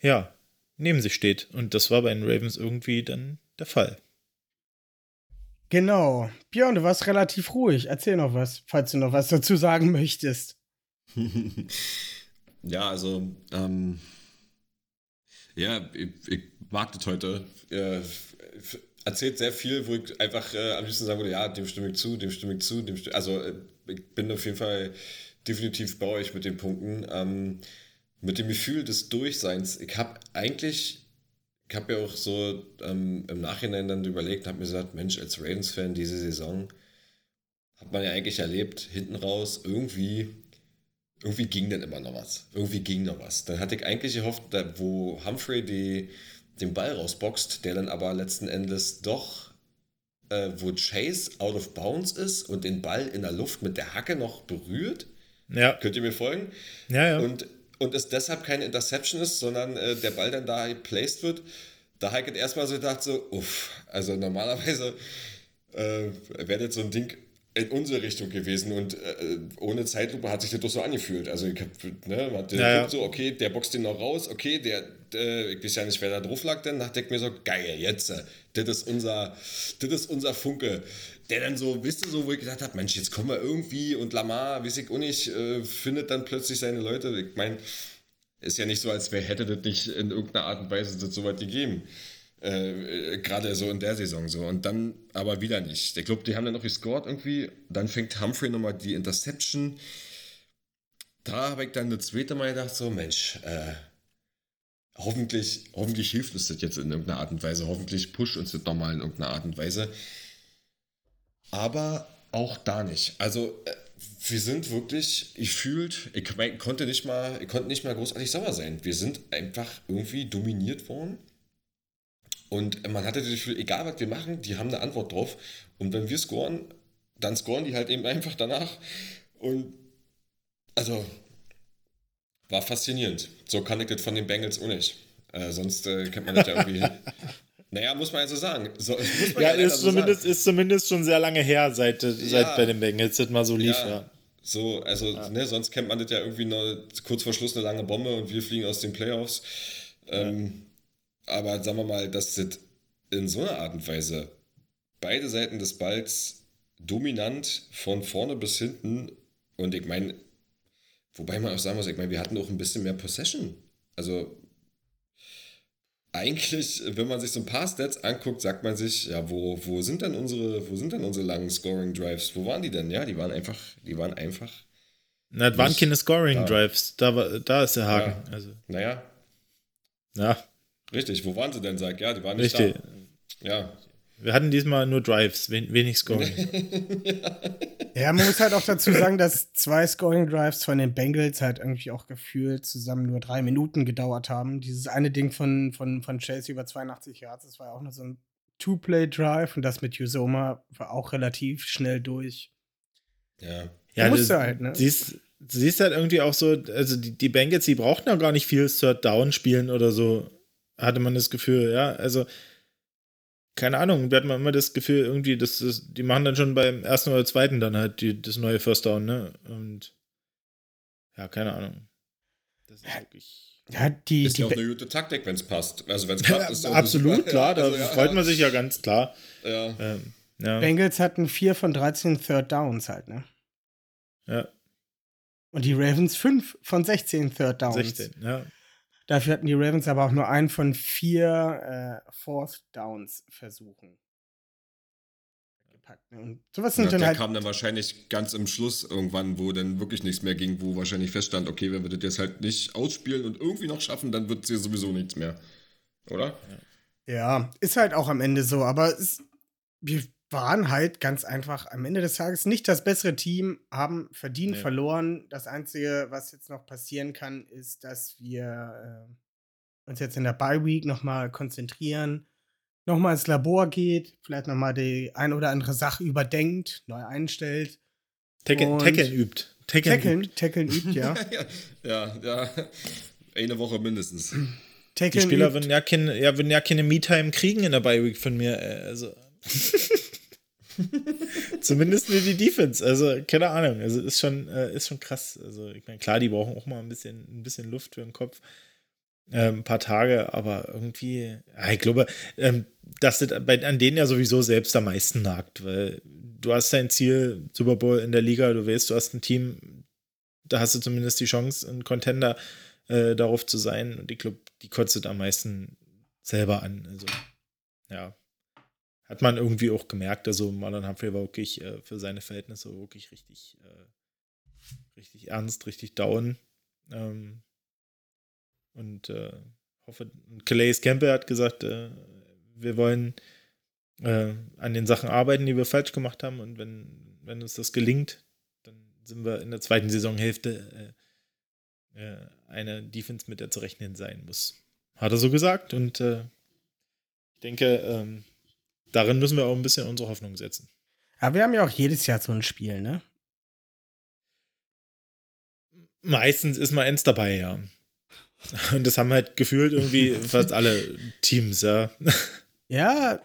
ja, neben sich steht. Und das war bei den Ravens irgendwie dann der Fall. Genau. Björn, du warst relativ ruhig. Erzähl noch was, falls du noch was dazu sagen *laughs* möchtest. *laughs* ja, also, ähm, ja, ich, ich mag das heute. Äh, erzählt sehr viel, wo ich einfach äh, am liebsten sagen würde, ja, dem stimme ich zu, dem stimme ich zu, dem stimme Also äh, ich bin auf jeden Fall definitiv bei euch mit den Punkten. Ähm, mit dem Gefühl des Durchseins. Ich habe eigentlich, ich habe ja auch so ähm, im Nachhinein dann überlegt, habe mir gesagt, Mensch, als Ravens-Fan diese Saison hat man ja eigentlich erlebt, hinten raus irgendwie irgendwie ging dann immer noch was. Irgendwie ging noch was. Dann hatte ich eigentlich gehofft, wo Humphrey die, den Ball rausboxt, der dann aber letzten Endes doch, äh, wo Chase out of bounds ist und den Ball in der Luft mit der Hacke noch berührt. Ja. Könnt ihr mir folgen? Ja, ja. Und, und es deshalb keine Interception ist, sondern äh, der Ball dann da placed wird. Da habe ich erstmal so gedacht, so, uff, also normalerweise äh, wäre das so ein Ding in unsere Richtung gewesen und äh, ohne Zeitlupe hat sich das doch so angefühlt. Also ich hab, ne, man ja, ja. so, okay, der boxt den noch raus, okay, der, äh, ich weiß ja nicht, wer da drauf lag, dann dachte ich mir so, geil, jetzt, äh, das ist unser, das ist unser Funke. Der dann so, wisst ihr so, wo ich gedacht habe, Mensch, jetzt kommen wir irgendwie und Lamar, weiß ich auch nicht, äh, findet dann plötzlich seine Leute. Ich meine, ist ja nicht so, als wäre hätte das nicht in irgendeiner Art und Weise das so weit gegeben. Äh, Gerade so in der Saison so. Und dann aber wieder nicht. Ich glaube, die haben dann noch gescored irgendwie. Dann fängt Humphrey nochmal die Interception. Da habe ich dann das zweite Mal gedacht, so, Mensch, äh, hoffentlich, hoffentlich hilft uns das jetzt in irgendeiner Art und Weise. Hoffentlich pusht uns das nochmal in irgendeiner Art und Weise. Aber auch da nicht. Also, äh, wir sind wirklich, ich fühlt, ich konnte nicht mal, ich konnte nicht mal großartig sauer sein. Wir sind einfach irgendwie dominiert worden. Und man hatte das Gefühl, egal was wir machen, die haben eine Antwort drauf. Und wenn wir scoren, dann scoren die halt eben einfach danach. Und also war faszinierend. So kann ich das von den Bengals auch nicht. Äh, sonst äh, kennt man das ja irgendwie. *laughs* naja, muss man ja so sagen. So, ja, ja ist, so zumindest, ist zumindest schon sehr lange her, seit, ja. seit bei den Bengals das mal so lief. Ja. ja. So, also, ne, sonst kennt man das ja irgendwie noch kurz vor Schluss eine lange Bombe und wir fliegen aus den Playoffs. Ähm, aber sagen wir mal, dass das in so einer Art und Weise beide Seiten des Balls dominant von vorne bis hinten und ich meine, wobei man auch sagen muss, ich meine, wir hatten auch ein bisschen mehr Possession. Also eigentlich, wenn man sich so ein paar Stats anguckt, sagt man sich, ja, wo, wo sind denn unsere, wo sind denn unsere langen Scoring Drives? Wo waren die denn? Ja, die waren einfach, die waren einfach. Na, das waren keine Scoring Drives. Da, war, da ist der Haken. Ja. Also. Naja. Ja. Richtig, wo waren sie denn? Sag, ja, die waren nicht Richtig. da. Ja. Wir hatten diesmal nur Drives, wenig Scoring. *laughs* ja. man muss halt auch dazu sagen, dass zwei Scoring Drives von den Bengals halt irgendwie auch gefühlt zusammen nur drei Minuten gedauert haben. Dieses eine Ding von, von, von Chelsea über 82 Yards, das war ja auch nur so ein Two-Play-Drive und das mit Usoma war auch relativ schnell durch. Ja. Ja, du musst halt, ne? Siehst, siehst halt irgendwie auch so, also die, die Bengals, die brauchten ja gar nicht viel Third Down spielen oder so hatte man das Gefühl, ja, also keine Ahnung, da hat man immer das Gefühl, irgendwie, dass das, die machen dann schon beim ersten oder zweiten dann halt die, das neue First Down, ne? Und ja, keine Ahnung. Das ist wirklich. Ja, die, ist die ja auch eine gute Taktik, wenn es passt. Also wenn es klappt, *laughs* ist Absolut, klar, da also, ja. freut man sich ja ganz klar. Ja. Ähm, ja. Bengals hatten 4 von 13 Third Downs halt, ne? Ja. Und die Ravens 5 von 16 Third Downs. 16, ja. Dafür hatten die Ravens aber auch nur einen von vier äh, Fourth Downs versuchen. Gepackt, ne? Und sowas sind ja, dann der halt kam dann wahrscheinlich ganz im Schluss irgendwann, wo dann wirklich nichts mehr ging, wo wahrscheinlich feststand, okay, wenn wir das jetzt halt nicht ausspielen und irgendwie noch schaffen, dann wird es hier sowieso nichts mehr. Oder? Ja, ist halt auch am Ende so, aber es, wir waren halt ganz einfach am Ende des Tages nicht das bessere Team, haben verdient nee. verloren. Das Einzige, was jetzt noch passieren kann, ist, dass wir äh, uns jetzt in der Bye Week nochmal konzentrieren, nochmal ins Labor geht, vielleicht nochmal die ein oder andere Sache überdenkt, neu einstellt. Tackeln, Tackeln übt. Tackeln, Tackeln, übt. *laughs* Ja. ja, ja. Eine Woche mindestens. Tackeln die Spieler würden ja, keine, ja, würden ja keine Me-Time kriegen in der Bye Week von mir. Äh, also. *laughs* *laughs* Zumindest nur die Defense. Also, keine Ahnung. Also, ist schon, äh, ist schon krass. Also, ich meine, klar, die brauchen auch mal ein bisschen, ein bisschen Luft für den Kopf. äh, ein paar Tage, aber irgendwie, ja, ich glaube, ähm, dass das bei, an denen ja sowieso selbst am meisten nagt, weil du hast dein Ziel, Super Bowl in der Liga, du weißt, du hast ein Team, da hast du zumindest die Chance, ein Contender äh, darauf zu sein und ich glaube, die kotzt am meisten selber an. Also, ja. Hat man irgendwie auch gemerkt, also Marlon Humphrey war wirklich äh, für seine Verhältnisse wirklich richtig, äh, richtig ernst, richtig down. Ähm, und äh, hoffe, Calais Campbell hat gesagt, äh, wir wollen äh, an den Sachen arbeiten, die wir falsch gemacht haben. Und wenn, wenn uns das gelingt, dann sind wir in der zweiten Saisonhälfte äh, eine Defense, mit der zu rechnen sein muss. Hat er so gesagt. Und ich denke, ähm, darin müssen wir auch ein bisschen unsere Hoffnung setzen. Aber wir haben ja auch jedes Jahr so ein Spiel, ne? Meistens ist mal eins dabei, ja. Und das haben halt gefühlt irgendwie *laughs* fast alle Teams, ja. Ja,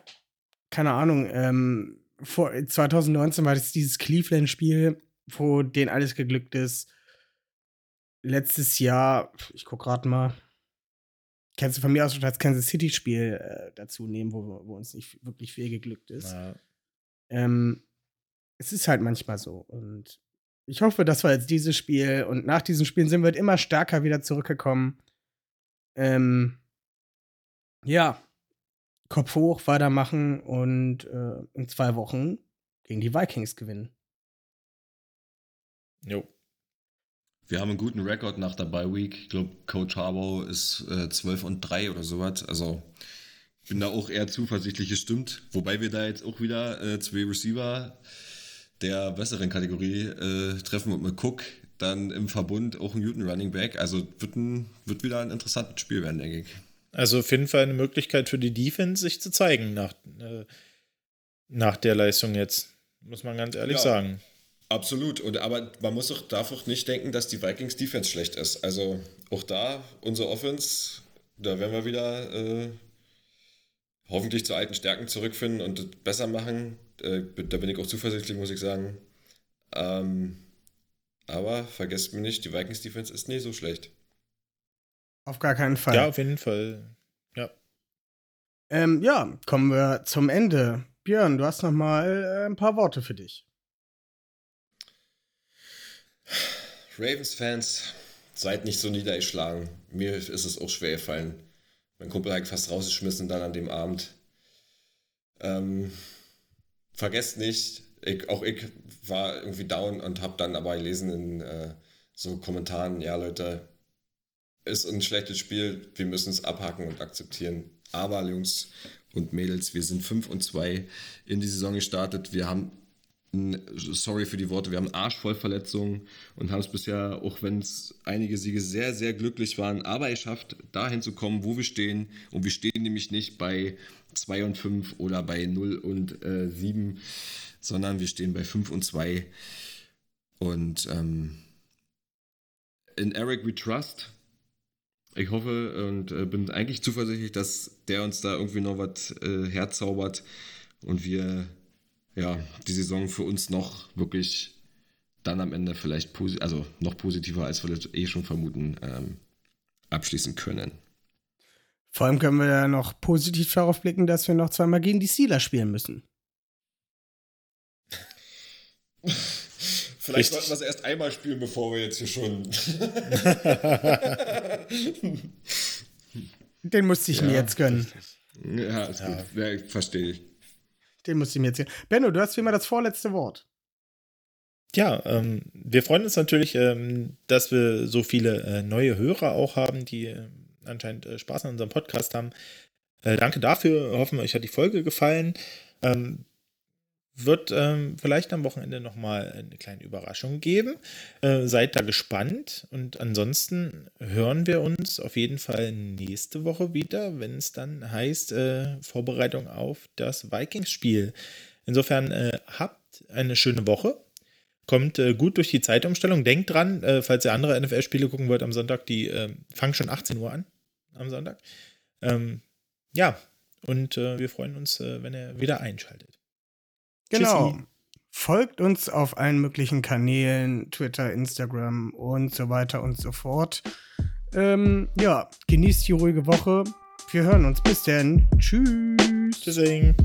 keine Ahnung. Ähm, vor 2019 war das dieses Cleveland-Spiel, wo denen alles geglückt ist. Letztes Jahr, ich guck gerade mal, kannst du von mir aus schon das Kansas City-Spiel äh, dazu nehmen, wo, wo uns nicht wirklich viel geglückt ist. ja. Ähm, es ist halt manchmal so. Und ich hoffe, das war jetzt dieses Spiel. Und nach diesen Spielen sind wir halt immer stärker wieder zurückgekommen. Ähm, ja, Kopf hoch, weitermachen und äh, in zwei Wochen gegen die Vikings gewinnen. Jo. Wir haben einen guten Rekord nach der Bye Week. Ich glaube, Coach Harbaugh ist äh, 12 und 3 oder sowas. Also ich bin da auch eher zuversichtlich gestimmt. Wobei wir da jetzt auch wieder äh, zwei Receiver der besseren Kategorie äh, treffen und mit Cook dann im Verbund auch ein Newton Running Back. Also wird, ein, wird wieder ein interessantes Spiel werden, denke ich. Also auf jeden Fall eine Möglichkeit für die Defense, sich zu zeigen nach, äh, nach der Leistung jetzt. Muss man ganz ehrlich Ja. sagen. Absolut. Und, aber man muss doch, darf auch nicht denken, dass die Vikings Defense schlecht ist. Also auch da, unsere Offense, da werden wir wieder äh, hoffentlich zu alten Stärken zurückfinden und das besser machen. Äh, da bin ich auch zuversichtlich, muss ich sagen. Ähm, aber vergesst mir nicht, die Vikings Defense ist nicht so schlecht. Auf gar keinen Fall. Ja, auf jeden Fall. Ja. Ähm, ja, kommen wir zum Ende. Björn, du hast noch mal äh, ein paar Worte für dich. Ravens-Fans, seid nicht so niedergeschlagen. Mir ist es auch schwer gefallen. Mein Kumpel hat fast rausgeschmissen dann an dem Abend. Ähm, vergesst nicht, ich, auch ich war irgendwie down und habe dann aber gelesen in äh, so Kommentaren, ja Leute, ist ein schlechtes Spiel, wir müssen es abhaken und akzeptieren. Aber Jungs und Mädels, wir sind 5 und 2 in die Saison gestartet. Wir haben sorry für die Worte, wir haben Arsch voll Verletzungen und haben es bisher, auch wenn es einige Siege sehr, sehr glücklich waren, aber geschafft, dahin zu kommen, wo wir stehen. Und wir stehen nämlich nicht bei 2 und 5 oder bei 0 und äh, 7, sondern wir stehen bei 5 und 2. Und ähm, in Eric we trust. Ich hoffe und äh, bin eigentlich zuversichtlich, dass der uns da irgendwie noch was äh, herzaubert und wir ja, die Saison für uns noch wirklich dann am Ende vielleicht posi also noch positiver, als wir das eh schon vermuten, ähm, abschließen können. Vor allem können wir ja noch positiv darauf blicken, dass wir noch zweimal gegen die Steelers spielen müssen. Vielleicht Richtig. sollten wir es erst einmal spielen, bevor wir jetzt hier schon. *laughs* Den musste ich mir Ja. jetzt gönnen. ja, ist gut. Ja, verstehe ich. Den musste ich mir jetzt gönnen. Benno, du hast wie immer das vorletzte Wort. Ja, ähm, wir freuen uns natürlich, ähm, dass wir so viele äh, neue Hörer auch haben, die äh, anscheinend äh, Spaß an unserem Podcast haben. Äh, danke dafür. Hoffen, euch hat die Folge gefallen. Ähm, wird ähm, vielleicht am Wochenende nochmal eine kleine Überraschung geben. Äh, seid da gespannt. Und ansonsten hören wir uns auf jeden Fall nächste Woche wieder, wenn es dann heißt äh, Vorbereitung auf das Vikings-Spiel. Insofern äh, habt eine schöne Woche. Kommt äh, gut durch die Zeitumstellung. Denkt dran, äh, falls ihr andere NFL-Spiele gucken wollt am Sonntag, die äh, fangen schon 18 Uhr an am Sonntag. Ähm, ja, und äh, wir freuen uns, wenn ihr wieder einschaltet. Genau. Tschüssi. Folgt uns auf allen möglichen Kanälen, Twitter, Instagram und so weiter und so fort. Ähm, ja, genießt die ruhige Woche. Wir hören uns. Bis dann. Tschüss. Tschüssing.